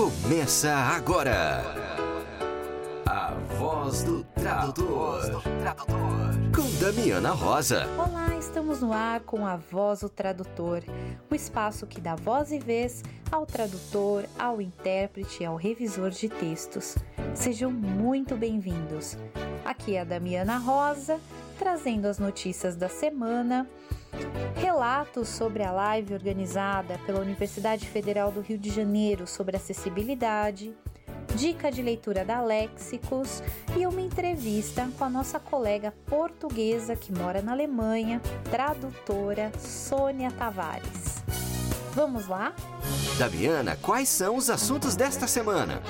Começa agora. A voz do tradutor. Com Damiana Rosa. Olá, estamos no ar com a Voz do Tradutor, o espaço que dá voz e vez ao tradutor, ao intérprete e ao revisor de textos. Sejam muito bem-vindos. Aqui é a Damiana Rosa, trazendo as notícias da semana relatos sobre a live organizada pela Universidade Federal do Rio de Janeiro sobre acessibilidade, dica de leitura da Léxicos e uma entrevista com a nossa colega portuguesa que mora na Alemanha, tradutora Sônia Tavares. Vamos lá? Daviana, quais são os assuntos desta semana?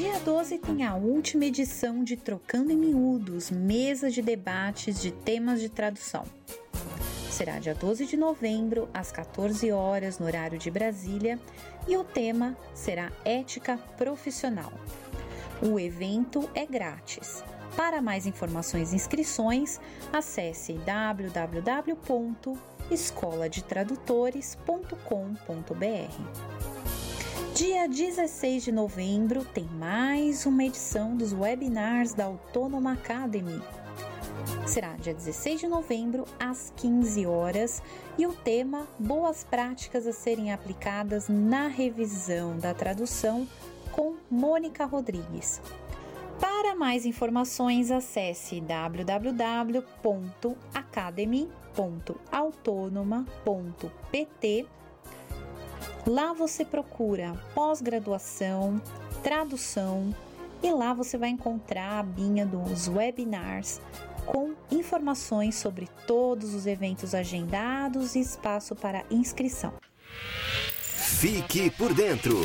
Dia 12 tem a última edição de Trocando em Miúdos, mesa de debates de temas de tradução. Será dia 12 de novembro, às 14 horas, no horário de Brasília, e o tema será Ética Profissional. O evento é grátis. Para mais informações e inscrições, acesse www.escoladetradutores.com.br. Dia 16 de novembro tem mais uma edição dos webinars da Autônoma Academy. Será dia 16 de novembro, às 15 horas, e o tema Boas práticas a serem aplicadas na revisão da tradução com Mônica Rodrigues. Para mais informações, acesse www.academy.autonoma.pt Lá você procura pós-graduação, tradução e lá você vai encontrar a abinha dos webinars com informações sobre todos os eventos agendados e espaço para inscrição. Fique por dentro.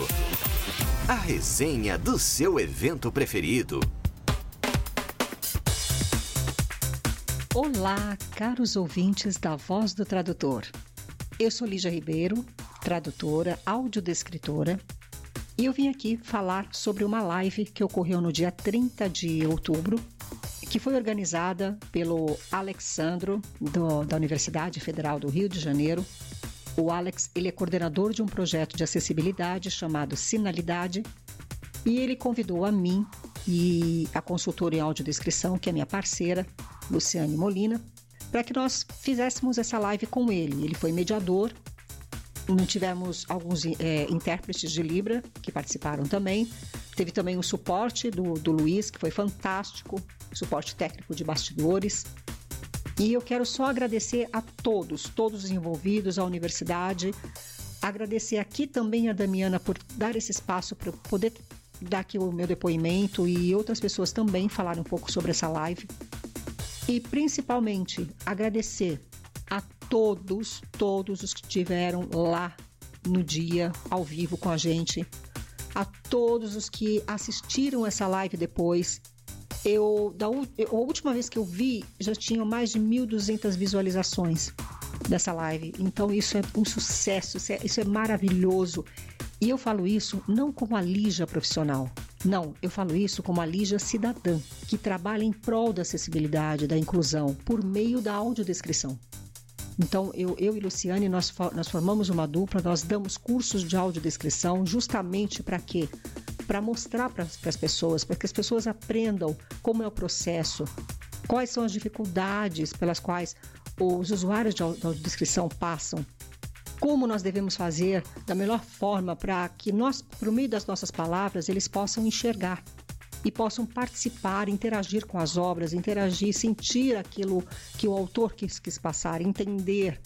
A resenha do seu evento preferido. Olá, caros ouvintes da Voz do Tradutor. Eu sou Lígia Ribeiro, tradutora, audiodescritora, e eu vim aqui falar sobre uma live que ocorreu no dia 30 de outubro, que foi organizada pelo Alexandro, do, da Universidade Federal do Rio de Janeiro. O Alex ele é coordenador de um projeto de acessibilidade chamado Sinalidade, e ele convidou a mim e a consultora em audiodescrição, que é minha parceira, Luciane Molina, para que nós fizéssemos essa live com ele. Ele foi mediador tivemos alguns é, intérpretes de Libra que participaram também. Teve também o suporte do, do Luiz, que foi fantástico, suporte técnico de bastidores. E eu quero só agradecer a todos, todos os envolvidos, a universidade, agradecer aqui também a Damiana por dar esse espaço para eu poder dar aqui o meu depoimento e outras pessoas também falarem um pouco sobre essa live. E principalmente agradecer todos, todos os que estiveram lá no dia ao vivo com a gente, a todos os que assistiram essa live depois. Eu, da a última vez que eu vi, já tinha mais de 1.200 visualizações dessa live. Então isso é um sucesso, isso é, isso é maravilhoso. E eu falo isso não como a Lígia profissional. Não, eu falo isso como a Lígia cidadã, que trabalha em prol da acessibilidade, da inclusão, por meio da audiodescrição. Então, eu, eu e Luciane, nós, nós formamos uma dupla, nós damos cursos de audiodescrição justamente para quê? Para mostrar para as pessoas, para que as pessoas aprendam como é o processo, quais são as dificuldades pelas quais os usuários de audiodescrição passam, como nós devemos fazer da melhor forma para que nós, por meio das nossas palavras, eles possam enxergar e possam participar, interagir com as obras, interagir, sentir aquilo que o autor quis, quis passar, entender,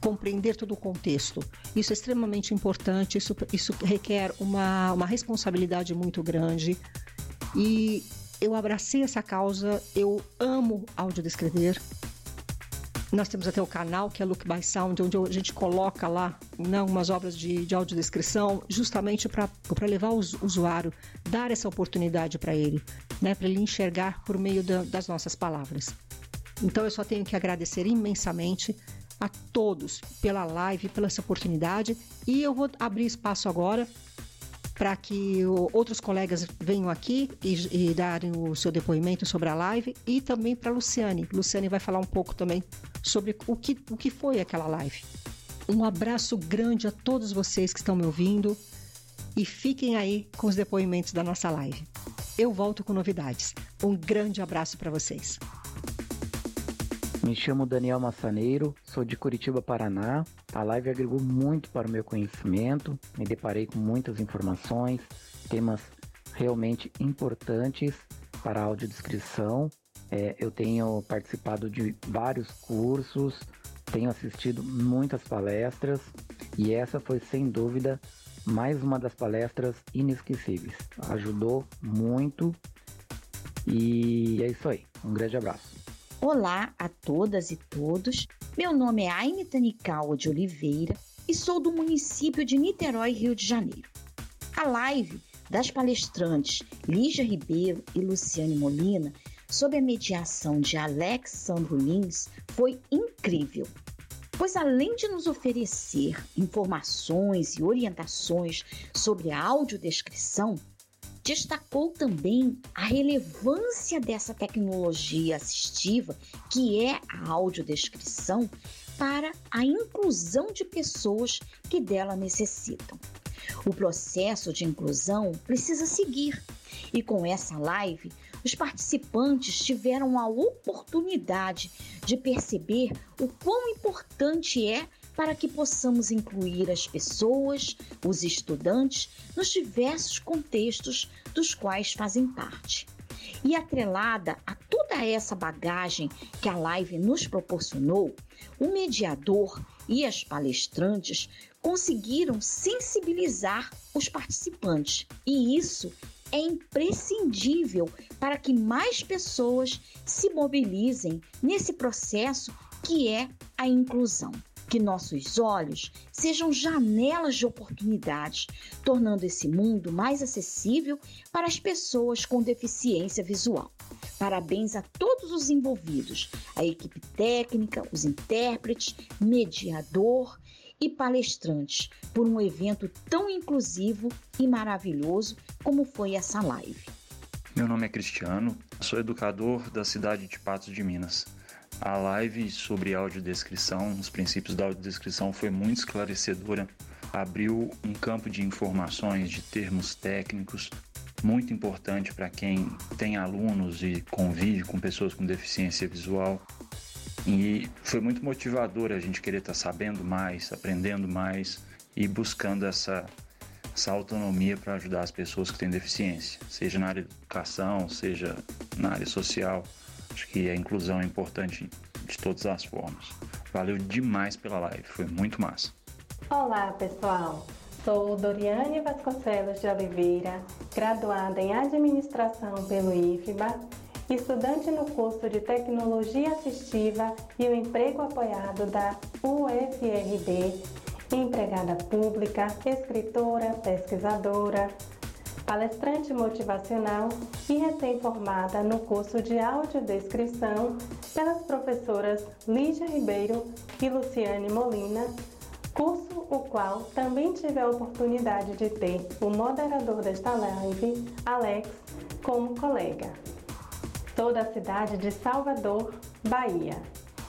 compreender todo o contexto. Isso é extremamente importante, isso, isso requer uma, uma responsabilidade muito grande e eu abracei essa causa, eu amo audiodescrever, nós temos até o canal, que é Look by Sound, onde a gente coloca lá né, umas obras de, de audiodescrição, justamente para levar o usuário, dar essa oportunidade para ele, né, para ele enxergar por meio da, das nossas palavras. Então eu só tenho que agradecer imensamente a todos pela live, pela essa oportunidade e eu vou abrir espaço agora para que outros colegas venham aqui e, e darem o seu depoimento sobre a live e também para Luciane. Luciane vai falar um pouco também sobre o que, o que foi aquela live. Um abraço grande a todos vocês que estão me ouvindo e fiquem aí com os depoimentos da nossa live. Eu volto com novidades. Um grande abraço para vocês. Me chamo Daniel Massaneiro, sou de Curitiba, Paraná. A live agregou muito para o meu conhecimento, me deparei com muitas informações, temas realmente importantes para a audiodescrição. É, eu tenho participado de vários cursos, tenho assistido muitas palestras e essa foi sem dúvida mais uma das palestras inesquecíveis. Ajudou muito e é isso aí. Um grande abraço. Olá a todas e todos. Meu nome é Aine Tanicaua de Oliveira e sou do município de Niterói, Rio de Janeiro. A live das palestrantes Lígia Ribeiro e Luciane Molina, sob a mediação de Alexandro Lins, foi incrível pois além de nos oferecer informações e orientações sobre a audiodescrição, destacou também a relevância dessa tecnologia assistiva, que é a audiodescrição, para a inclusão de pessoas que dela necessitam. O processo de inclusão precisa seguir, e com essa live os participantes tiveram a oportunidade de perceber o quão importante é para que possamos incluir as pessoas, os estudantes, nos diversos contextos dos quais fazem parte. E atrelada a toda essa bagagem que a live nos proporcionou, o mediador e as palestrantes conseguiram sensibilizar os participantes, e isso é imprescindível para que mais pessoas se mobilizem nesse processo que é a inclusão. Que nossos olhos sejam janelas de oportunidades, tornando esse mundo mais acessível para as pessoas com deficiência visual. Parabéns a todos os envolvidos, a equipe técnica, os intérpretes, mediador e palestrantes por um evento tão inclusivo e maravilhoso como foi essa live. Meu nome é Cristiano, sou educador da cidade de Patos de Minas. A live sobre audiodescrição, os princípios da audiodescrição, foi muito esclarecedora. Abriu um campo de informações, de termos técnicos, muito importante para quem tem alunos e convive com pessoas com deficiência visual. E foi muito motivador a gente querer estar tá sabendo mais, aprendendo mais e buscando essa, essa autonomia para ajudar as pessoas que têm deficiência, seja na área de educação, seja na área social. Acho que a inclusão é importante de todas as formas. Valeu demais pela live, foi muito massa. Olá, pessoal. Sou Doriane Vasconcelos de Oliveira, graduada em Administração pelo IFBA estudante no curso de Tecnologia Assistiva e o Emprego Apoiado da UFRB, empregada pública, escritora, pesquisadora, palestrante motivacional e recém-formada no curso de audiodescrição pelas professoras Lígia Ribeiro e Luciane Molina, curso o qual também tive a oportunidade de ter o moderador desta live, Alex, como colega. Sou da cidade de Salvador, Bahia,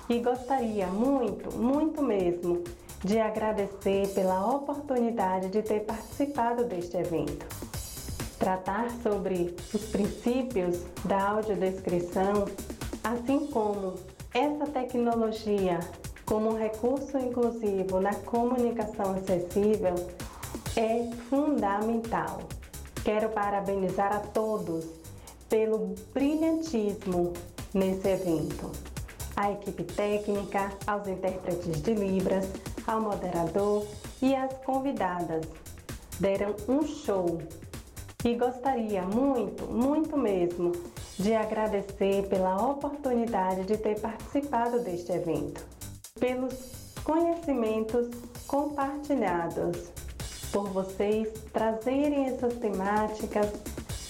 e gostaria muito, muito mesmo, de agradecer pela oportunidade de ter participado deste evento. Tratar sobre os princípios da audiodescrição, assim como essa tecnologia como recurso inclusivo na comunicação acessível, é fundamental. Quero parabenizar a todos pelo brilhantismo nesse evento. A equipe técnica, aos intérpretes de Libras, ao moderador e às convidadas deram um show. E gostaria muito, muito mesmo, de agradecer pela oportunidade de ter participado deste evento, pelos conhecimentos compartilhados, por vocês trazerem essas temáticas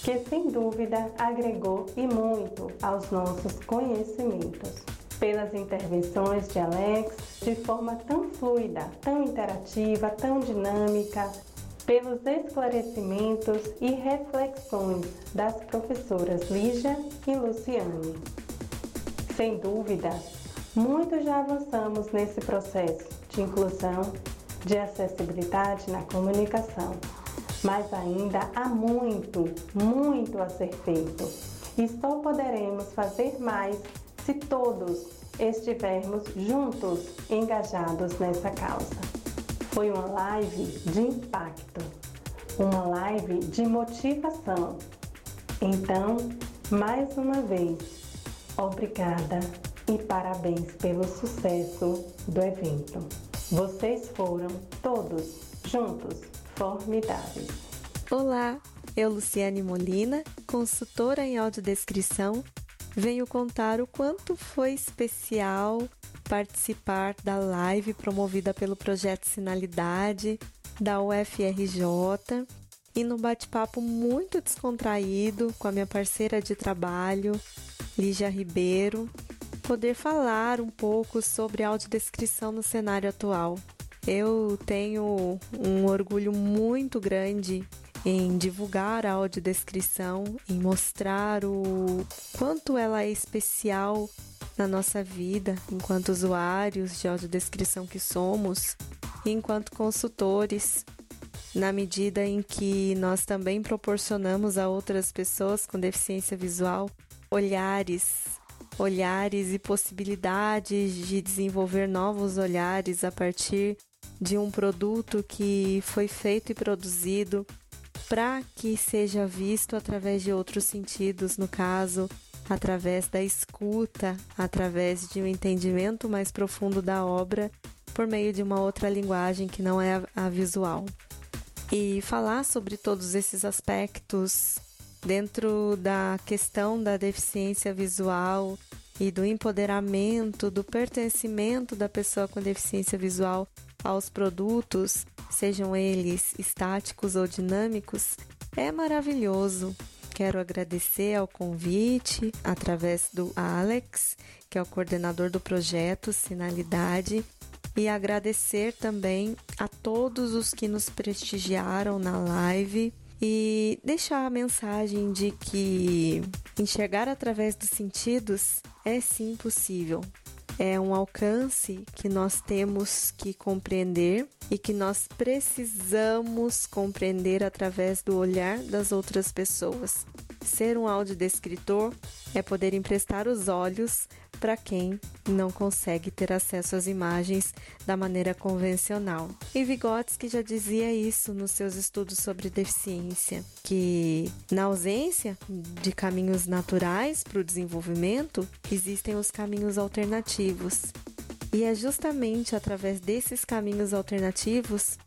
que sem dúvida agregou e muito aos nossos conhecimentos. Pelas intervenções de Alex, de forma tão fluida, tão interativa, tão dinâmica, pelos esclarecimentos e reflexões das professoras Lígia e Luciane. Sem dúvida, muito já avançamos nesse processo de inclusão, de acessibilidade na comunicação. Mas ainda há muito, muito a ser feito. E só poderemos fazer mais se todos estivermos juntos, engajados nessa causa. Foi uma live de impacto, uma live de motivação. Então, mais uma vez, obrigada e parabéns pelo sucesso do evento. Vocês foram todos juntos formidáveis. Olá, eu Luciane Molina, consultora em audiodescrição, venho contar o quanto foi especial participar da live promovida pelo projeto Sinalidade da UFRJ e no bate-papo muito descontraído com a minha parceira de trabalho, Lígia Ribeiro, poder falar um pouco sobre audiodescrição no cenário atual. Eu tenho um orgulho muito grande em divulgar a audiodescrição, em mostrar o quanto ela é especial na nossa vida enquanto usuários de audiodescrição que somos e enquanto consultores, na medida em que nós também proporcionamos a outras pessoas com deficiência visual olhares olhares e possibilidades de desenvolver novos olhares a partir de um produto que foi feito e produzido para que seja visto através de outros sentidos, no caso, através da escuta, através de um entendimento mais profundo da obra por meio de uma outra linguagem que não é a visual. E falar sobre todos esses aspectos dentro da questão da deficiência visual e do empoderamento, do pertencimento da pessoa com deficiência visual aos produtos, sejam eles estáticos ou dinâmicos, é maravilhoso. Quero agradecer ao convite através do Alex, que é o coordenador do projeto Sinalidade, e agradecer também a todos os que nos prestigiaram na live e deixar a mensagem de que enxergar através dos sentidos é sim possível. É um alcance que nós temos que compreender e que nós precisamos compreender através do olhar das outras pessoas. Ser um audiodescritor é poder emprestar os olhos para quem não consegue ter acesso às imagens da maneira convencional. E Vygotsky já dizia isso nos seus estudos sobre deficiência, que na ausência de caminhos naturais para o desenvolvimento, existem os caminhos alternativos. E é justamente através desses caminhos alternativos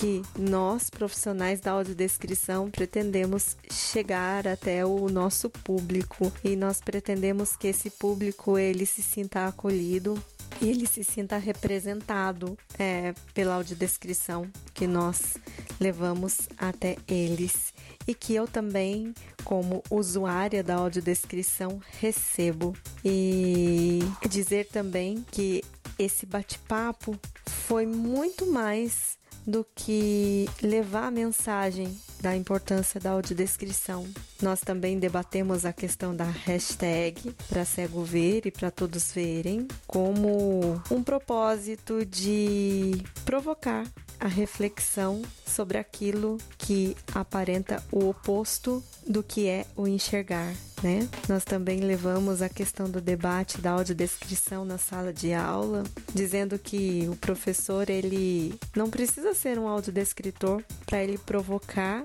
que nós, profissionais da audiodescrição, pretendemos chegar até o nosso público e nós pretendemos que esse público ele se sinta acolhido e ele se sinta representado é, pela audiodescrição que nós levamos até eles e que eu também, como usuária da audiodescrição, recebo. E dizer também que esse bate-papo foi muito mais do que levar a mensagem da importância da audiodescrição. Nós também debatemos a questão da hashtag para cego ver e para todos verem, como um propósito de provocar a reflexão sobre aquilo que aparenta o oposto do que é o enxergar. Né? Nós também levamos a questão do debate da audiodescrição na sala de aula, dizendo que o professor ele não precisa ser um audiodescritor para ele provocar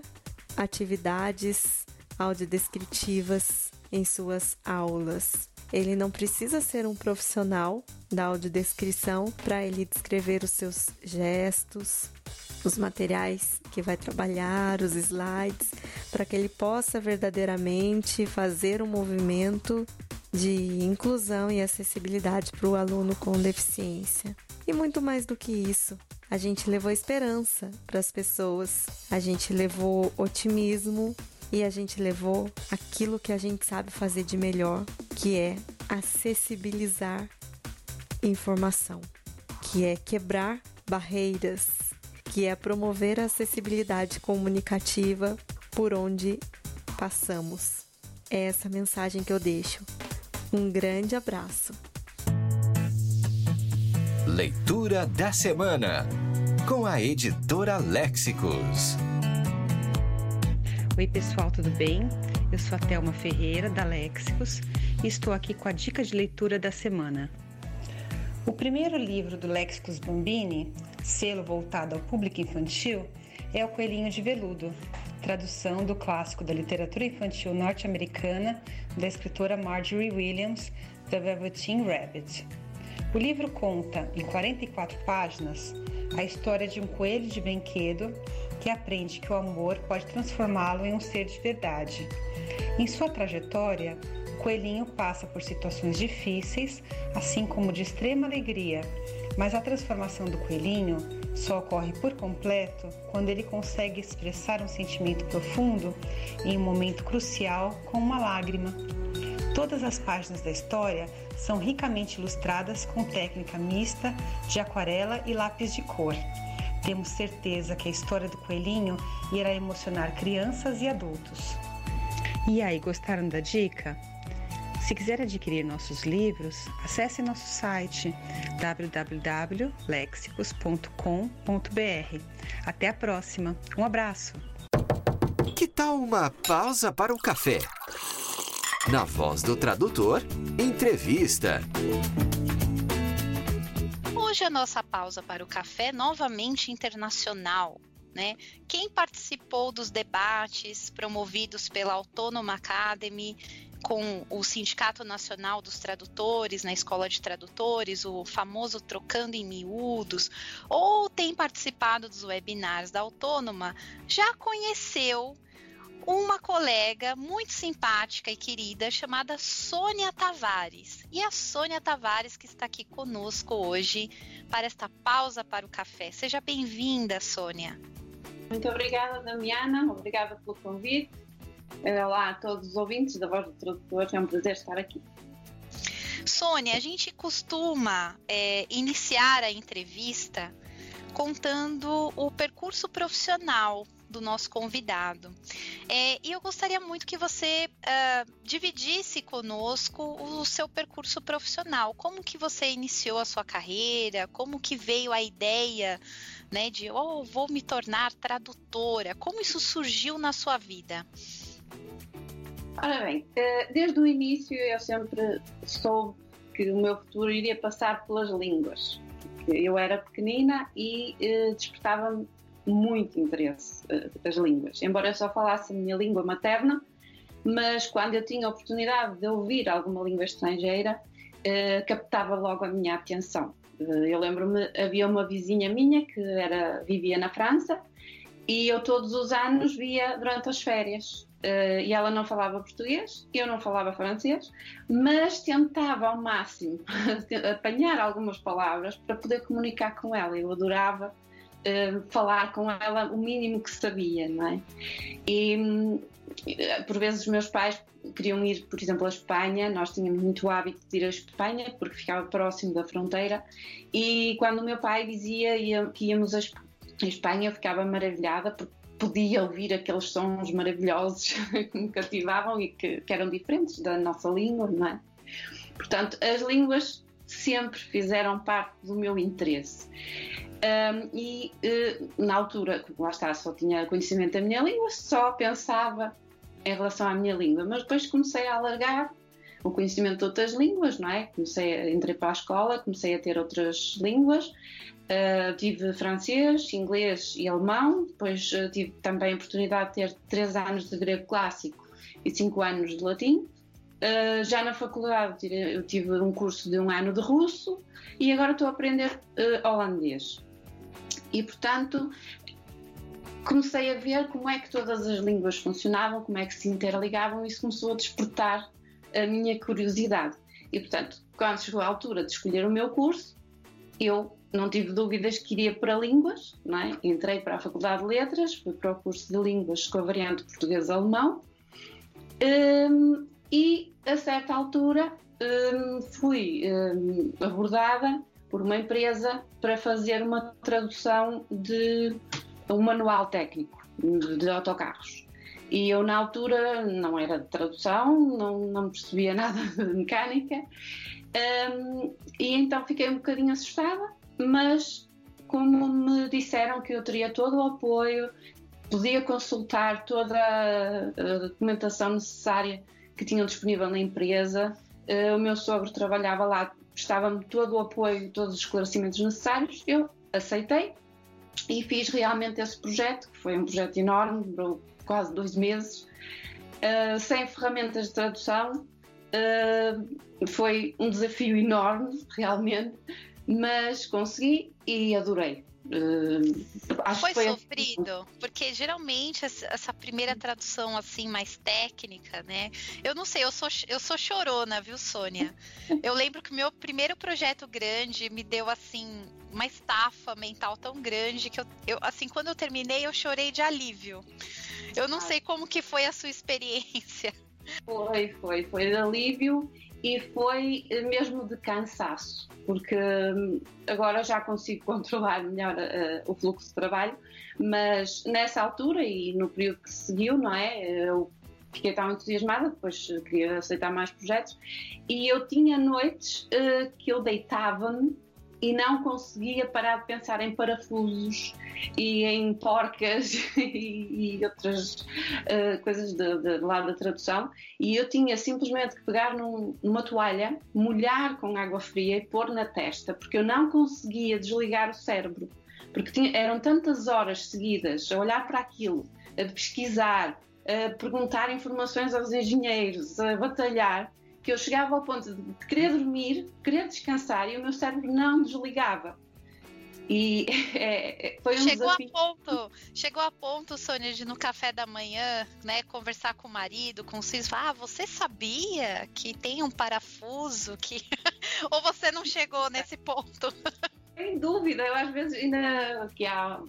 atividades audiodescritivas em suas aulas. Ele não precisa ser um profissional da audiodescrição para ele descrever os seus gestos, os materiais que vai trabalhar, os slides, para que ele possa verdadeiramente fazer um movimento de inclusão e acessibilidade para o aluno com deficiência. E muito mais do que isso, a gente levou esperança para as pessoas, a gente levou otimismo e a gente levou aquilo que a gente sabe fazer de melhor, que é acessibilizar informação, que é quebrar barreiras, que é promover a acessibilidade comunicativa por onde passamos. É essa mensagem que eu deixo. Um grande abraço. Leitura da Semana, com a editora Léxicos. Oi, pessoal, tudo bem? Eu sou a Thelma Ferreira, da Léxicos, e estou aqui com a dica de leitura da semana. O primeiro livro do Léxicos Bambini, selo voltado ao público infantil, é O Coelhinho de Veludo, tradução do clássico da literatura infantil norte-americana da escritora Marjorie Williams, The Velveteen Rabbit. O livro conta, em 44 páginas, a história de um coelho de brinquedo que aprende que o amor pode transformá-lo em um ser de verdade. Em sua trajetória, coelhinho passa por situações difíceis, assim como de extrema alegria, mas a transformação do coelhinho só ocorre por completo quando ele consegue expressar um sentimento profundo em um momento crucial com uma lágrima. Todas as páginas da história são ricamente ilustradas com técnica mista de aquarela e lápis de cor. Temos certeza que a história do coelhinho irá emocionar crianças e adultos. E aí, gostaram da dica? Se quiser adquirir nossos livros, acesse nosso site www.lexicos.com.br. Até a próxima. Um abraço. Que tal uma pausa para o café? Na voz do tradutor, entrevista. Hoje a nossa pausa para o café novamente internacional. Né? Quem participou dos debates promovidos pela Autônoma Academy com o Sindicato Nacional dos Tradutores na Escola de Tradutores, o famoso Trocando em Miúdos, ou tem participado dos webinars da Autônoma, já conheceu uma colega muito simpática e querida chamada Sônia Tavares. E a Sônia Tavares que está aqui conosco hoje para esta pausa para o café. Seja bem-vinda, Sônia. Muito obrigada, Damiana. Obrigada pelo convite. Olá a todos os ouvintes da Voz do Tradutor, é um prazer estar aqui. Sônia, a gente costuma é, iniciar a entrevista contando o percurso profissional do nosso convidado. É, e eu gostaria muito que você uh, dividisse conosco o seu percurso profissional. Como que você iniciou a sua carreira? Como que veio a ideia né, de, oh, vou me tornar tradutora? Como isso surgiu na sua vida? Ora bem, eh, desde o início eu sempre soube que o meu futuro iria passar pelas línguas. Eu era pequenina e eh, despertava-me muito interesse as línguas. Embora eu só falasse a minha língua materna, mas quando eu tinha a oportunidade de ouvir alguma língua estrangeira, uh, captava logo a minha atenção. Uh, eu lembro-me, havia uma vizinha minha que era, vivia na França e eu todos os anos via durante as férias. Uh, e ela não falava português, eu não falava francês, mas tentava ao máximo apanhar algumas palavras para poder comunicar com ela. Eu adorava uh, falar com ela o mínimo que sabia, não é? E por vezes os meus pais queriam ir, por exemplo, à Espanha, nós tínhamos muito hábito de ir à Espanha porque ficava próximo da fronteira e quando o meu pai dizia que íamos à Espanha eu ficava maravilhada porque podia ouvir aqueles sons maravilhosos que me cativavam e que, que eram diferentes da nossa língua, não é? Portanto, as línguas sempre fizeram parte do meu interesse. Um, e uh, na altura, lá está, só tinha conhecimento da minha língua, só pensava em relação à minha língua, mas depois comecei a alargar o conhecimento de outras línguas, não é? Comecei, entrei para a escola, comecei a ter outras línguas, uh, tive francês, inglês e alemão, depois uh, tive também a oportunidade de ter três anos de grego clássico e cinco anos de latim. Uh, já na faculdade eu tive um curso de um ano de russo e agora estou a aprender holandês. E, portanto, comecei a ver como é que todas as línguas funcionavam, como é que se interligavam, e isso começou a despertar a minha curiosidade. E, portanto, quando chegou a altura de escolher o meu curso, eu não tive dúvidas que iria para línguas, não é? entrei para a Faculdade de Letras, fui para o curso de línguas com a variante português-alemão um, e, a certa altura, um, fui um, abordada por uma empresa para fazer uma tradução de um manual técnico de, autocarros. E eu, na altura, não era de tradução, não, não percebia nada de mecânica, um, e então fiquei um bocadinho assustada mas como me disseram que eu teria todo o apoio, podia consultar toda a documentação necessária que tinham disponível na empresa, uh, o meu sogro trabalhava lá, prestava-me todo o apoio, todos os esclarecimentos necessários, eu aceitei e fiz realmente esse projeto, que foi um projeto enorme, durou quase dois meses, uh, sem ferramentas de tradução. Uh, foi um desafio enorme, realmente, mas consegui e adorei. Uh, foi, foi sofrido, assim. porque geralmente essa primeira tradução assim mais técnica, né? Eu não sei, eu sou eu sou chorona, viu, Sônia? Eu lembro que o meu primeiro projeto grande me deu assim uma estafa mental tão grande que eu, eu assim quando eu terminei eu chorei de alívio. Eu não ah. sei como que foi a sua experiência. Foi, foi, foi alívio e foi mesmo de cansaço, porque hum, agora já consigo controlar melhor uh, o fluxo de trabalho, mas nessa altura e no período que seguiu, não é? Eu fiquei tão entusiasmada, depois queria aceitar mais projetos, e eu tinha noites uh, que eu deitava-me e não conseguia parar de pensar em parafusos e em porcas e, e outras uh, coisas de, de, lado da tradução. E eu tinha simplesmente que pegar num, numa toalha, molhar com água fria e pôr na testa, porque eu não conseguia desligar o cérebro. Porque tinha, eram tantas horas seguidas a olhar para aquilo, a pesquisar, a perguntar informações aos engenheiros, a batalhar, que eu chegava ao ponto de querer dormir, querer descansar e o meu cérebro não desligava. E é, foi um chegou desafio. a ponto, chegou a ponto, Sônia, de no café da manhã, né, conversar com o marido, com os filhos, falar, ah, você sabia que tem um parafuso que ou você não chegou nesse ponto? Sem dúvida, eu às vezes ainda que há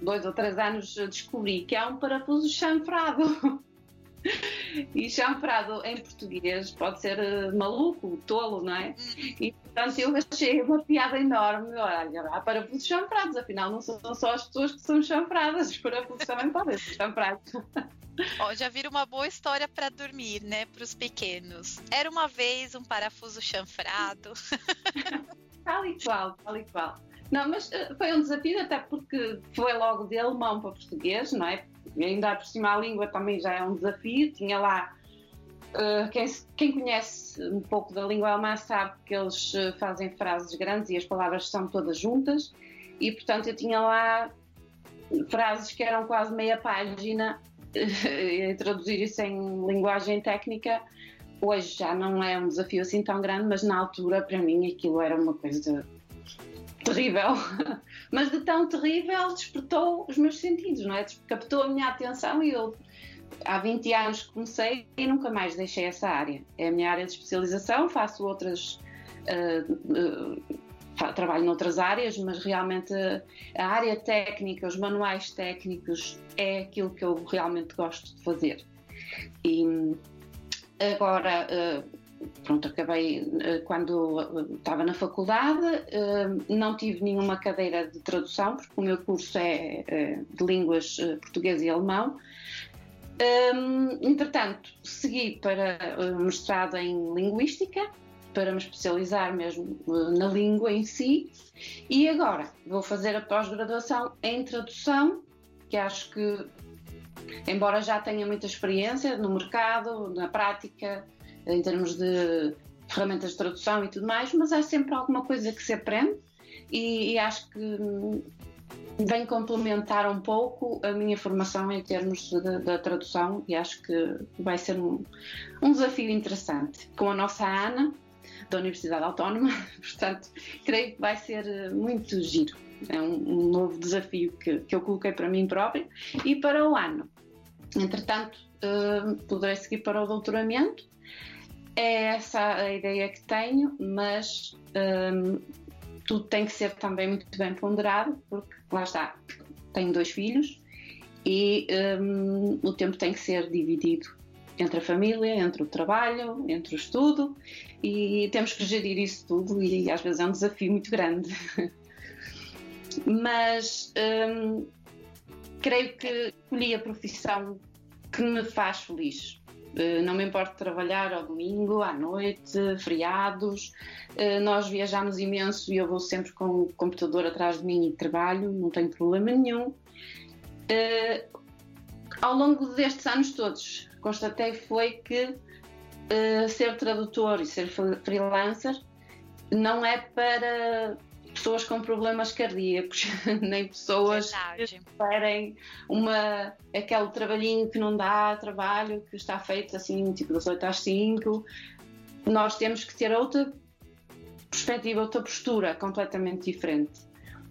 dois ou três anos descobri que há um parafuso chanfrado. e chamfrado em português pode ser uh, maluco, tolo, não é? E portanto eu achei uma piada enorme. Olha, há parafusos chanfrados, afinal não são só as pessoas que são chanfradas, os parafusos também podem ser chanfrados. Ó, já vira uma boa história para dormir, né, para os pequenos. Era uma vez um parafuso chanfrado. tal e qual, tal e qual. Não, mas uh, foi um desafio, até porque foi logo de alemão para português, não é? E ainda por cima a língua também já é um desafio. Tinha lá. Uh, quem, quem, conhece um pouco da língua alemã sabe que eles uh, fazem frases grandes e as palavras são todas juntas, e portanto eu tinha lá frases que eram quase meia página, e traduzir isso em linguagem técnica. Hoje já não é um desafio assim tão grande, mas na altura para mim aquilo era uma coisa terrível, mas de tão terrível despertou os meus sentidos, não é? Captou a minha atenção e eu há 20 anos comecei e nunca mais deixei essa área. É a minha área de especialização, faço outras. Uh, uh, trabalho noutras áreas, mas realmente a área técnica, os manuais técnicos, é aquilo que eu realmente gosto de fazer. E agora. Uh, pronto, acabei eh, quando eh, estava na faculdade, eh, não tive nenhuma cadeira de tradução, porque o meu curso é de línguas português e alemão. Entretanto, segui para mestrado em linguística, para me especializar mesmo na língua em si, e agora vou fazer a pós-graduação em tradução, que acho que, embora já tenha muita experiência no mercado, na prática, em termos de ferramentas de tradução e tudo mais, mas há sempre alguma coisa que se aprende e, e acho que vem complementar um pouco a minha formação em termos da tradução e acho que vai ser um, um, desafio interessante. Com a nossa Ana, da Universidade Autónoma, portanto, creio que vai ser muito giro. É um, um novo desafio que, que eu coloquei para mim próprio e para o ano. Entretanto, uh, poderei seguir para o doutoramento é essa a ideia que tenho, mas um, tudo tem que ser também muito bem ponderado, porque lá está, tenho dois filhos e um, o tempo tem que ser dividido entre a família, entre o trabalho, entre o estudo e temos que gerir isso tudo e às vezes é um desafio muito grande. Mas um, creio que escolhi a profissão que me faz feliz não me importo trabalhar ao domingo, à noite, feriados. Uh, nós viajamos imenso e eu vou sempre com o computador atrás de mim e trabalho, não tenho problema nenhum. Uh, ao longo destes anos todos, constatei foi que ser tradutor e ser freelancer não é para pessoas com problemas cardíacos, nem pessoas Verdade. que querem uma, aquele trabalhinho que não dá trabalho, que está feito assim, tipo das 8 às 5. Nós temos que ter outra perspectiva, outra postura completamente diferente.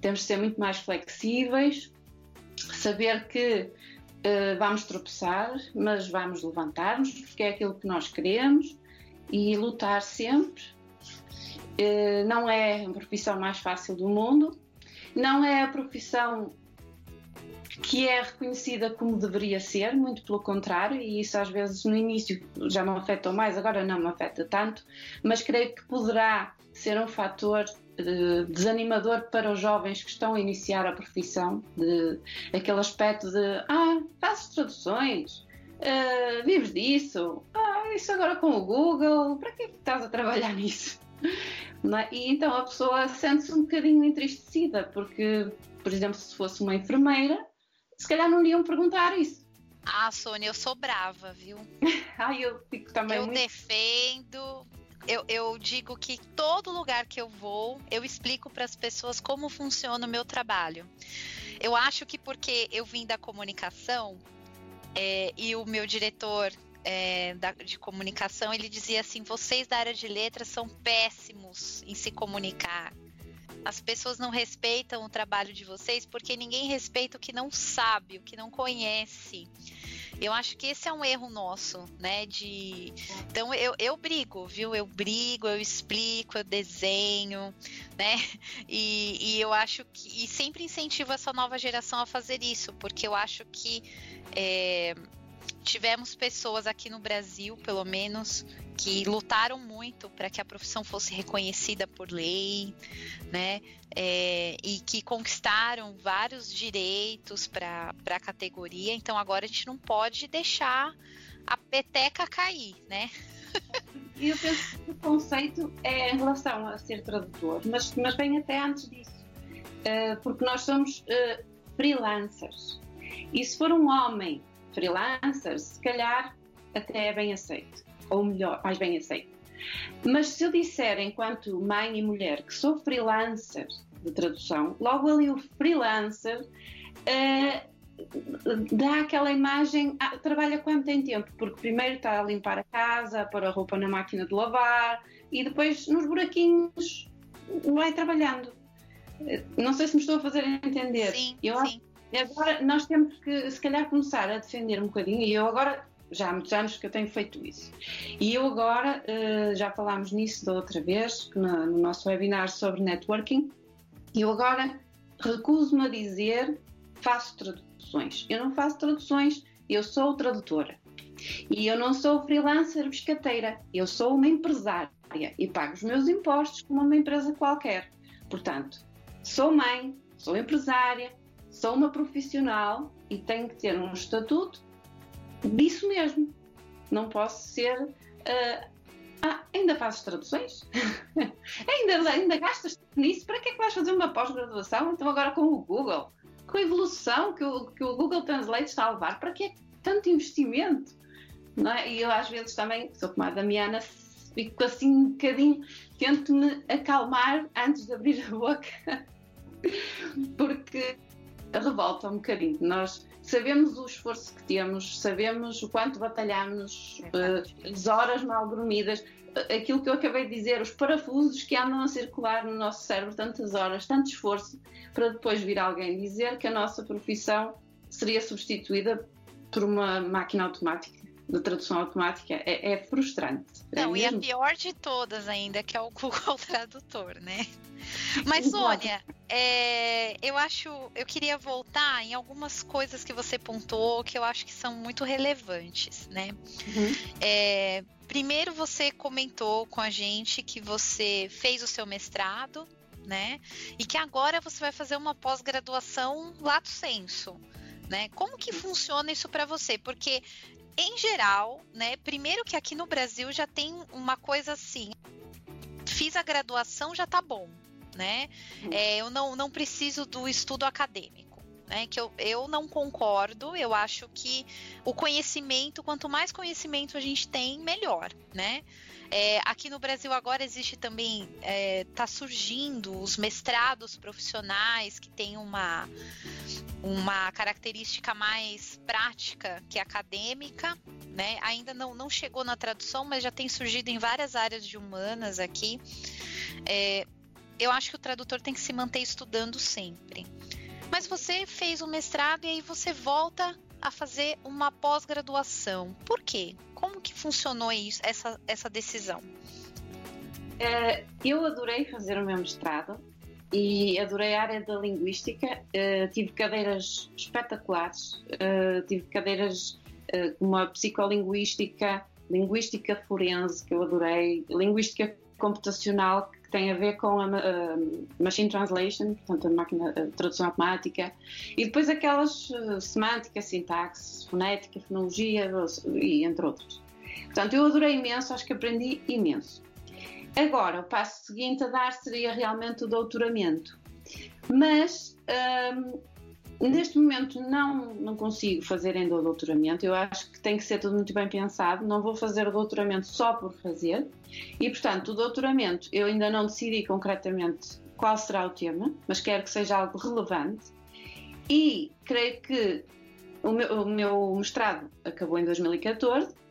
Temos que ser muito mais flexíveis, saber que uh, vamos tropeçar, mas vamos levantar-nos, porque é aquilo que nós queremos, e lutar sempre não é a profissão mais fácil do mundo, não é a profissão que é reconhecida como deveria ser, muito pelo contrário, e isso às vezes no início já me afetou mais, agora não me afeta tanto, mas creio que poderá ser um fator eh, desanimador para os jovens que estão a iniciar a profissão, de, aquele aspecto de ah, fazes traduções, uh, vives disso, ah, isso agora com o Google, para que, é que estás a trabalhar nisso? É? E então a pessoa sente-se um bocadinho entristecida, porque, por exemplo, se fosse uma enfermeira, se calhar não lhe iam perguntar isso. Ah, Sônia, eu sou brava, viu? Ai, eu fico também. Eu muito... defendo. Eu, eu digo que todo lugar que eu vou, eu explico para as pessoas como funciona o meu trabalho. Eu acho que porque eu vim da comunicação é, e o meu diretor é, da, de comunicação, ele dizia assim: vocês da área de letras são péssimos em se comunicar. As pessoas não respeitam o trabalho de vocês porque ninguém respeita o que não sabe, o que não conhece. Eu acho que esse é um erro nosso, né? De então eu, eu brigo, viu? Eu brigo, eu explico, eu desenho, né? E, e eu acho que e sempre incentivo essa nova geração a fazer isso, porque eu acho que é, tivemos pessoas aqui no Brasil, pelo menos, que lutaram muito para que a profissão fosse reconhecida por lei, né? É, e que conquistaram vários direitos para a categoria. Então agora a gente não pode deixar a peteca cair, né? E eu penso que o conceito é em relação a ser tradutor, mas, mas vem até antes disso, uh, porque nós somos uh, freelancers. E se for um homem freelancer, se calhar até é bem aceito, ou melhor, mais bem aceito. Mas se eu disser, enquanto mãe e mulher, que sou freelancer de tradução, logo ali o freelancer uh, dá aquela imagem, ah, trabalha quanto tem tempo, porque primeiro está a limpar a casa, a pôr a roupa na máquina de lavar e depois nos buraquinhos vai trabalhando. Eh, não sei se me estou a fazer entender. Sim, eu sim. Agora nós temos que, se calhar, começar a defender um bocadinho, e eu agora, já há muitos anos que eu tenho feito isso. E eu agora, uh, já falámos nisso da outra vez, no nosso webinar sobre networking, e eu agora recuso-me a dizer faço traduções. Eu não faço traduções, eu sou tradutora. E eu não sou freelancer biscateira, eu sou uma empresária e pago os meus impostos como uma empresa qualquer. Portanto, sou mãe, sou empresária, sou uma profissional e tenho que ter um estatuto disso mesmo. Não posso ser. Uh, ah, ainda fazes traduções? ainda, ainda gastas nisso? Para que é que vais fazer uma pós-graduação? Então, agora com o Google, com a evolução que o, que o Google Translate está a levar, para que é tanto investimento? É? E eu, às vezes, também, sou como a Damiana, fico assim um bocadinho, tento-me acalmar antes de abrir a boca, porque revolta um bocadinho. Nós sabemos o esforço que temos, sabemos o quanto batalhamos, uh, as horas mal dormidas, eh, aquilo que eu acabei de dizer, os parafusos que andam a circular no nosso cérebro tantas horas, tanto esforço, para depois vir alguém dizer que a nossa profissão seria substituída por uma máquina automática de tradução automática é, é frustrante. É Não, é e a pior de todas ainda, que é o Google Tradutor, né? Mas, Sônia, é, eu acho. Eu queria voltar em algumas coisas que você pontuou que eu acho que são muito relevantes, né? Uhum. É, primeiro, você comentou com a gente que você fez o seu mestrado, né? E que agora você vai fazer uma pós-graduação lato senso. Né? Como que funciona isso para você? Porque em geral, né? Primeiro que aqui no Brasil já tem uma coisa assim, fiz a graduação já tá bom, né? Uhum. É, eu não, não preciso do estudo acadêmico. Né, que eu, eu não concordo, eu acho que o conhecimento, quanto mais conhecimento a gente tem, melhor, né? É, aqui no Brasil agora existe também, está é, surgindo os mestrados profissionais que têm uma, uma característica mais prática que acadêmica, né? Ainda não, não chegou na tradução, mas já tem surgido em várias áreas de humanas aqui. É, eu acho que o tradutor tem que se manter estudando sempre. Mas você fez o mestrado e aí você volta a fazer uma pós-graduação. Por quê? Como que funcionou isso, essa, essa decisão? É, eu adorei fazer o meu mestrado e adorei a área da linguística. Uh, tive cadeiras espetaculares, uh, tive cadeiras como a psicolinguística, linguística forense, que eu adorei, linguística computacional, que tem a ver com a, a machine translation, portanto, a máquina a tradução automática, e depois aquelas semântica, sintaxe, fonética, fonologia, e entre outros. Portanto, eu adorei imenso, acho que aprendi imenso. Agora, o passo seguinte a dar seria realmente o doutoramento. Mas hum, neste momento não, não consigo fazer ainda o doutoramento. Eu acho que tem que ser tudo muito bem pensado. Não vou fazer o doutoramento só por fazer. E, portanto, o doutoramento eu ainda não decidi concretamente qual será o tema, mas quero que seja algo relevante. E creio que o meu, o meu mestrado acabou em 2014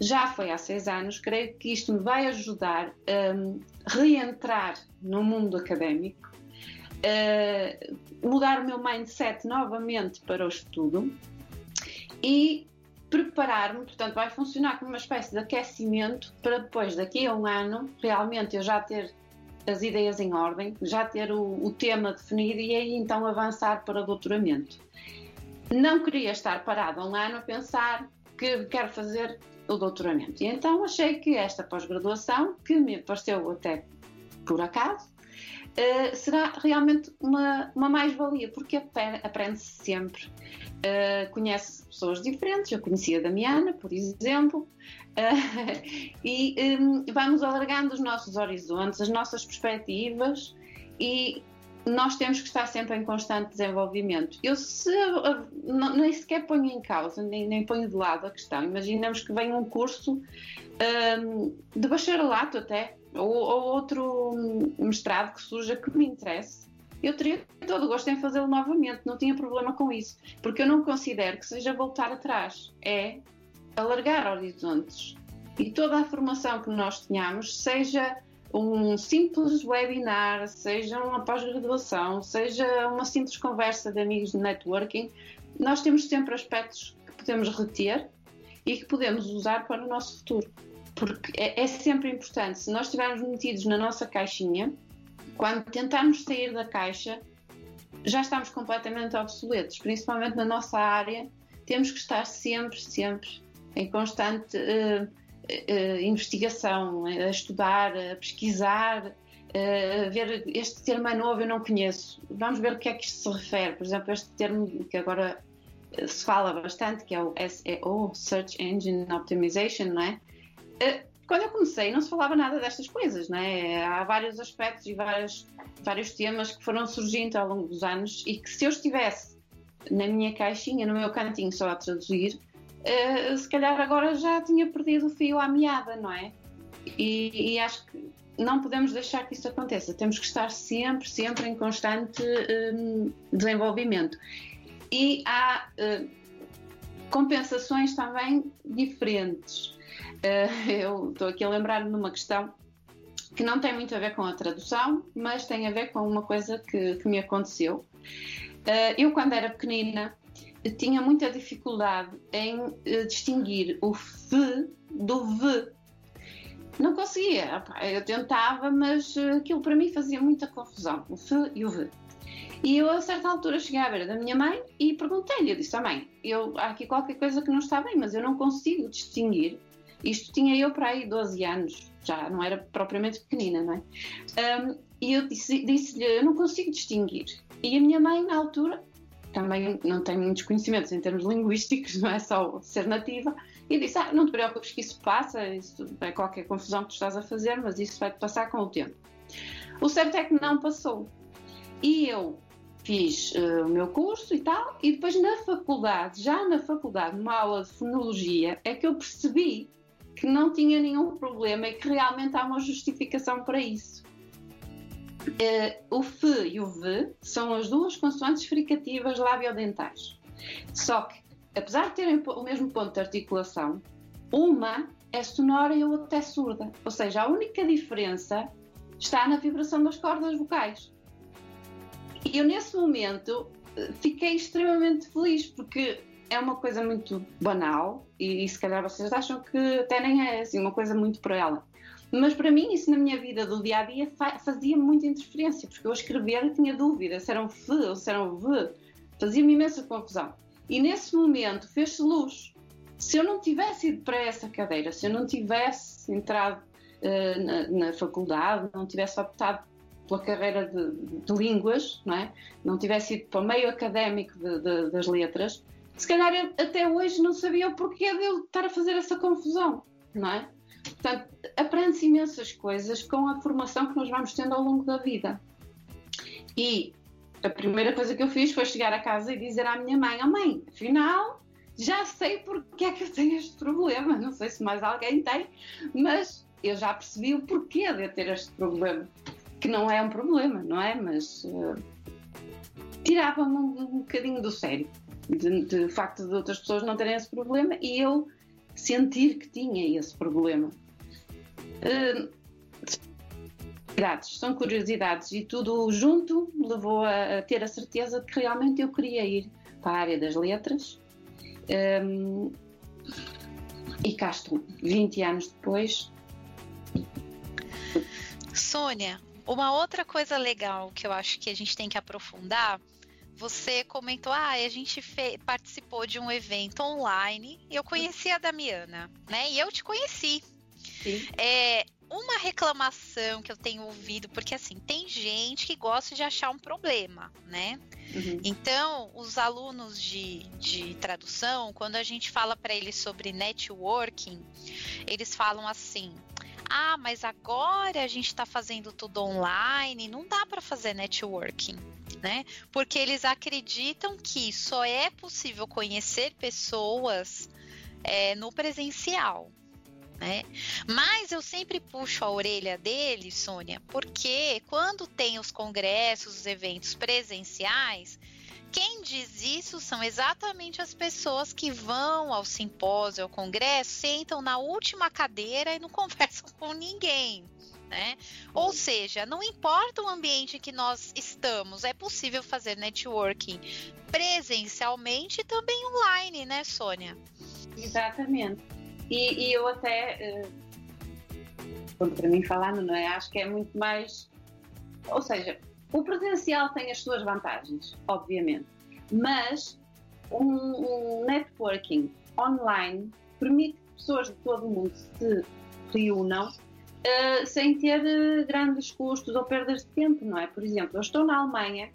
já foi há seis anos, creio que isto me vai ajudar a reentrar no mundo académico, mudar o meu mindset novamente para o estudo e preparar-me, portanto, vai funcionar como uma espécie de aquecimento para depois, daqui a um ano, realmente eu já ter as ideias em ordem, já ter o, o tema definido e aí então avançar para o doutoramento. Não queria estar parado um ano a pensar que quero fazer o doutoramento. E então achei que esta pós-graduação, que me pareceu até por acaso, uh, será realmente uma, uma mais-valia, porque aprende-se sempre. Uh, conhece pessoas diferentes, eu conhecia a Damiana, por exemplo, uh, e um, vamos alargando os nossos horizontes, as nossas perspectivas e nós temos que estar sempre em constante desenvolvimento. Eu se, não, nem sequer ponho em causa, nem, nem ponho de lado a questão. Imaginemos que vem um curso um, de bacharelato até, ou, ou, outro mestrado que surja que me interesse. Eu teria todo o gosto em fazê-lo novamente, não tinha problema com isso, porque eu não considero que seja voltar atrás, é alargar horizontes. E toda a formação que nós tenhamos, seja um simples webinar, seja uma pós-graduação, seja uma simples conversa de amigos de networking, nós temos sempre aspectos que podemos reter e que podemos usar para o nosso futuro. Porque é, é sempre importante, se nós estivermos metidos na nossa caixinha, quando tentarmos sair da caixa, já estamos completamente obsoletos, principalmente na nossa área, temos que estar sempre, sempre em constante. Uh, uh, investigação, a estudar, a pesquisar, uh, a ver este termo é novo, eu não conheço. Vamos ver o que é que isto se refere. Por exemplo, este termo que agora se fala bastante, que é o SEO, Search Engine Optimization, não é? Quando eu comecei não se falava nada destas coisas, não é? Há vários aspectos e vários, vários temas que foram surgindo ao longo dos anos e que se eu estivesse na minha caixinha, no meu cantinho só a traduzir, uh, se calhar agora já tinha perdido o fio à meada, não é? E, e, acho que não podemos deixar que isso aconteça. Temos que estar sempre, sempre em constante um, desenvolvimento. E há uh, compensações também diferentes. Uh, eu estou aqui a lembrar-me de uma questão que não tem muito a ver com a tradução, mas tem a ver com uma coisa que, que me aconteceu. Uh, eu, quando era pequenina, tinha muita dificuldade em uh, distinguir o F do V. Não conseguia. Eu tentava, mas uh, aquilo para mim fazia muita confusão, o F e o V. E eu, a certa altura, cheguei à beira da minha mãe e perguntei-lhe: eu disse, à mãe, eu, há aqui qualquer coisa que não está bem, mas eu não consigo distinguir. Isto tinha eu para aí 12 anos, já não era propriamente pequenina, não é? Um, e eu disse-lhe: disse eu não consigo distinguir. E a minha mãe, na altura, também não tenho muitos conhecimentos em termos linguísticos, não é só ser nativa, e disse: ah, não te preocupes que isso passa, isso é qualquer confusão que tu estás a fazer, mas isso vai-te passar com o tempo. O certo é que não passou. E eu fiz uh, o meu curso e tal, e depois na faculdade, já na faculdade, numa aula de fonologia, é que eu percebi que não tinha nenhum problema e que realmente há uma justificação para isso. Uh, o F e o V são as duas consoantes fricativas labiodentais. Só que, apesar de terem o mesmo ponto de articulação, uma é sonora e a outra é surda. Ou seja, a única diferença está na vibração das cordas vocais. E eu, nesse momento, fiquei extremamente feliz porque é uma coisa muito banal e, e se calhar vocês acham que até nem é assim uma coisa muito para ela. Mas para mim, isso na minha vida do dia a dia fazia muita interferência, porque eu a escrever tinha dúvida se era um F ou se era um V, fazia-me imensa confusão. E nesse momento fez-se luz. Se eu não tivesse ido para essa cadeira, se eu não tivesse entrado uh, na, na, faculdade, não tivesse optado pela carreira de, de, línguas, não, é? não tivesse ido para o meio académico de, de, das letras, se calhar até hoje não sabia o porquê de eu estar a fazer essa confusão, não é? Portanto, aprende-se imensas coisas com a formação que nós vamos tendo ao longo da vida. E a primeira coisa que eu fiz foi chegar a casa e dizer à minha mãe: oh, mãe, afinal, já sei porque é que eu tenho este problema. Não sei se mais alguém tem, mas eu já percebi o porquê de eu ter este problema. Que não é um problema, não é? Mas uh, tirava-me um, um bocadinho do sério. De, de facto de outras pessoas não terem esse problema e eu sentir que tinha esse problema. Uh, são curiosidades e tudo junto levou a, a, ter a certeza de que realmente eu queria ir para a área das letras. Um, e cá estou, 20 anos depois. Sônia, uma outra coisa legal que eu acho que a gente tem que aprofundar você comentou, ah, a gente participou de um evento online e eu conheci a Damiana, né? E eu te conheci. Sim. É, uma reclamação que eu tenho ouvido, porque assim, tem gente que gosta de achar um problema, né? Uhum. Então, os alunos de, de tradução, quando a gente fala para eles sobre networking, eles falam assim: ah, mas agora a gente está fazendo tudo online, não dá para fazer networking né? Porque eles acreditam que só é possível conhecer pessoas é, no presencial. Né? Mas eu sempre puxo a orelha deles, Sônia, porque quando tem os congressos, os eventos presenciais, quem diz isso são exatamente as pessoas que vão ao simpósio, ao congresso, sentam na última cadeira e não conversam com ninguém né? Ou seja, não importa o ambiente que nós estamos, é possível fazer networking presencialmente e também online, né, Sônia? Exatamente. E, e eu até, uh, para mim falando, não é? Acho que é muito mais. Ou seja, o presencial tem as suas vantagens, obviamente, mas um, um networking online permite que pessoas de todo o mundo se reúnam uh, sem ter uh, grandes custos ou perdas de tempo, não é? Por exemplo, eu estou na Alemanha,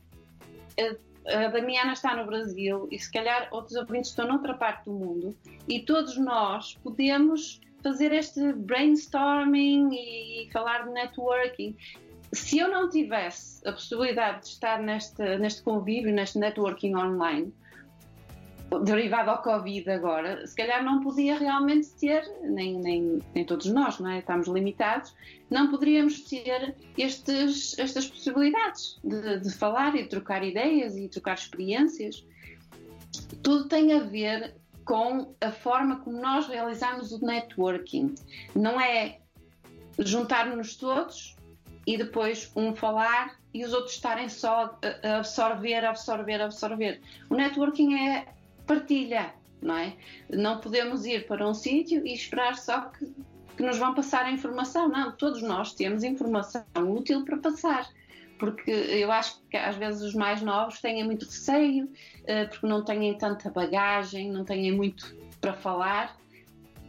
uh, a Damiana está no Brasil e se calhar outros ouvintes estão noutra parte do mundo e todos nós podemos fazer este brainstorming e falar de networking. Se eu não tivesse a possibilidade de estar neste, neste convívio, neste networking online, derivado ao Covid agora, se calhar não podia realmente ter, nem, nem, nem todos nós, não é? Estamos limitados, não poderíamos ter estes, estas possibilidades de, de falar e de trocar ideias e trocar experiências. Tudo tem a ver com a forma como nós realizamos o networking. Não é juntar-nos todos e depois um falar e os outros estarem só a absorver, absorver, absorver. O networking é partilha, não é? Não podemos ir para um sítio e esperar só que, que nos vão passar a informação. Não, todos nós temos informação útil para passar porque eu acho que às vezes os mais novos têm muito receio, eh, porque não têm tanta bagagem, não têm muito para falar,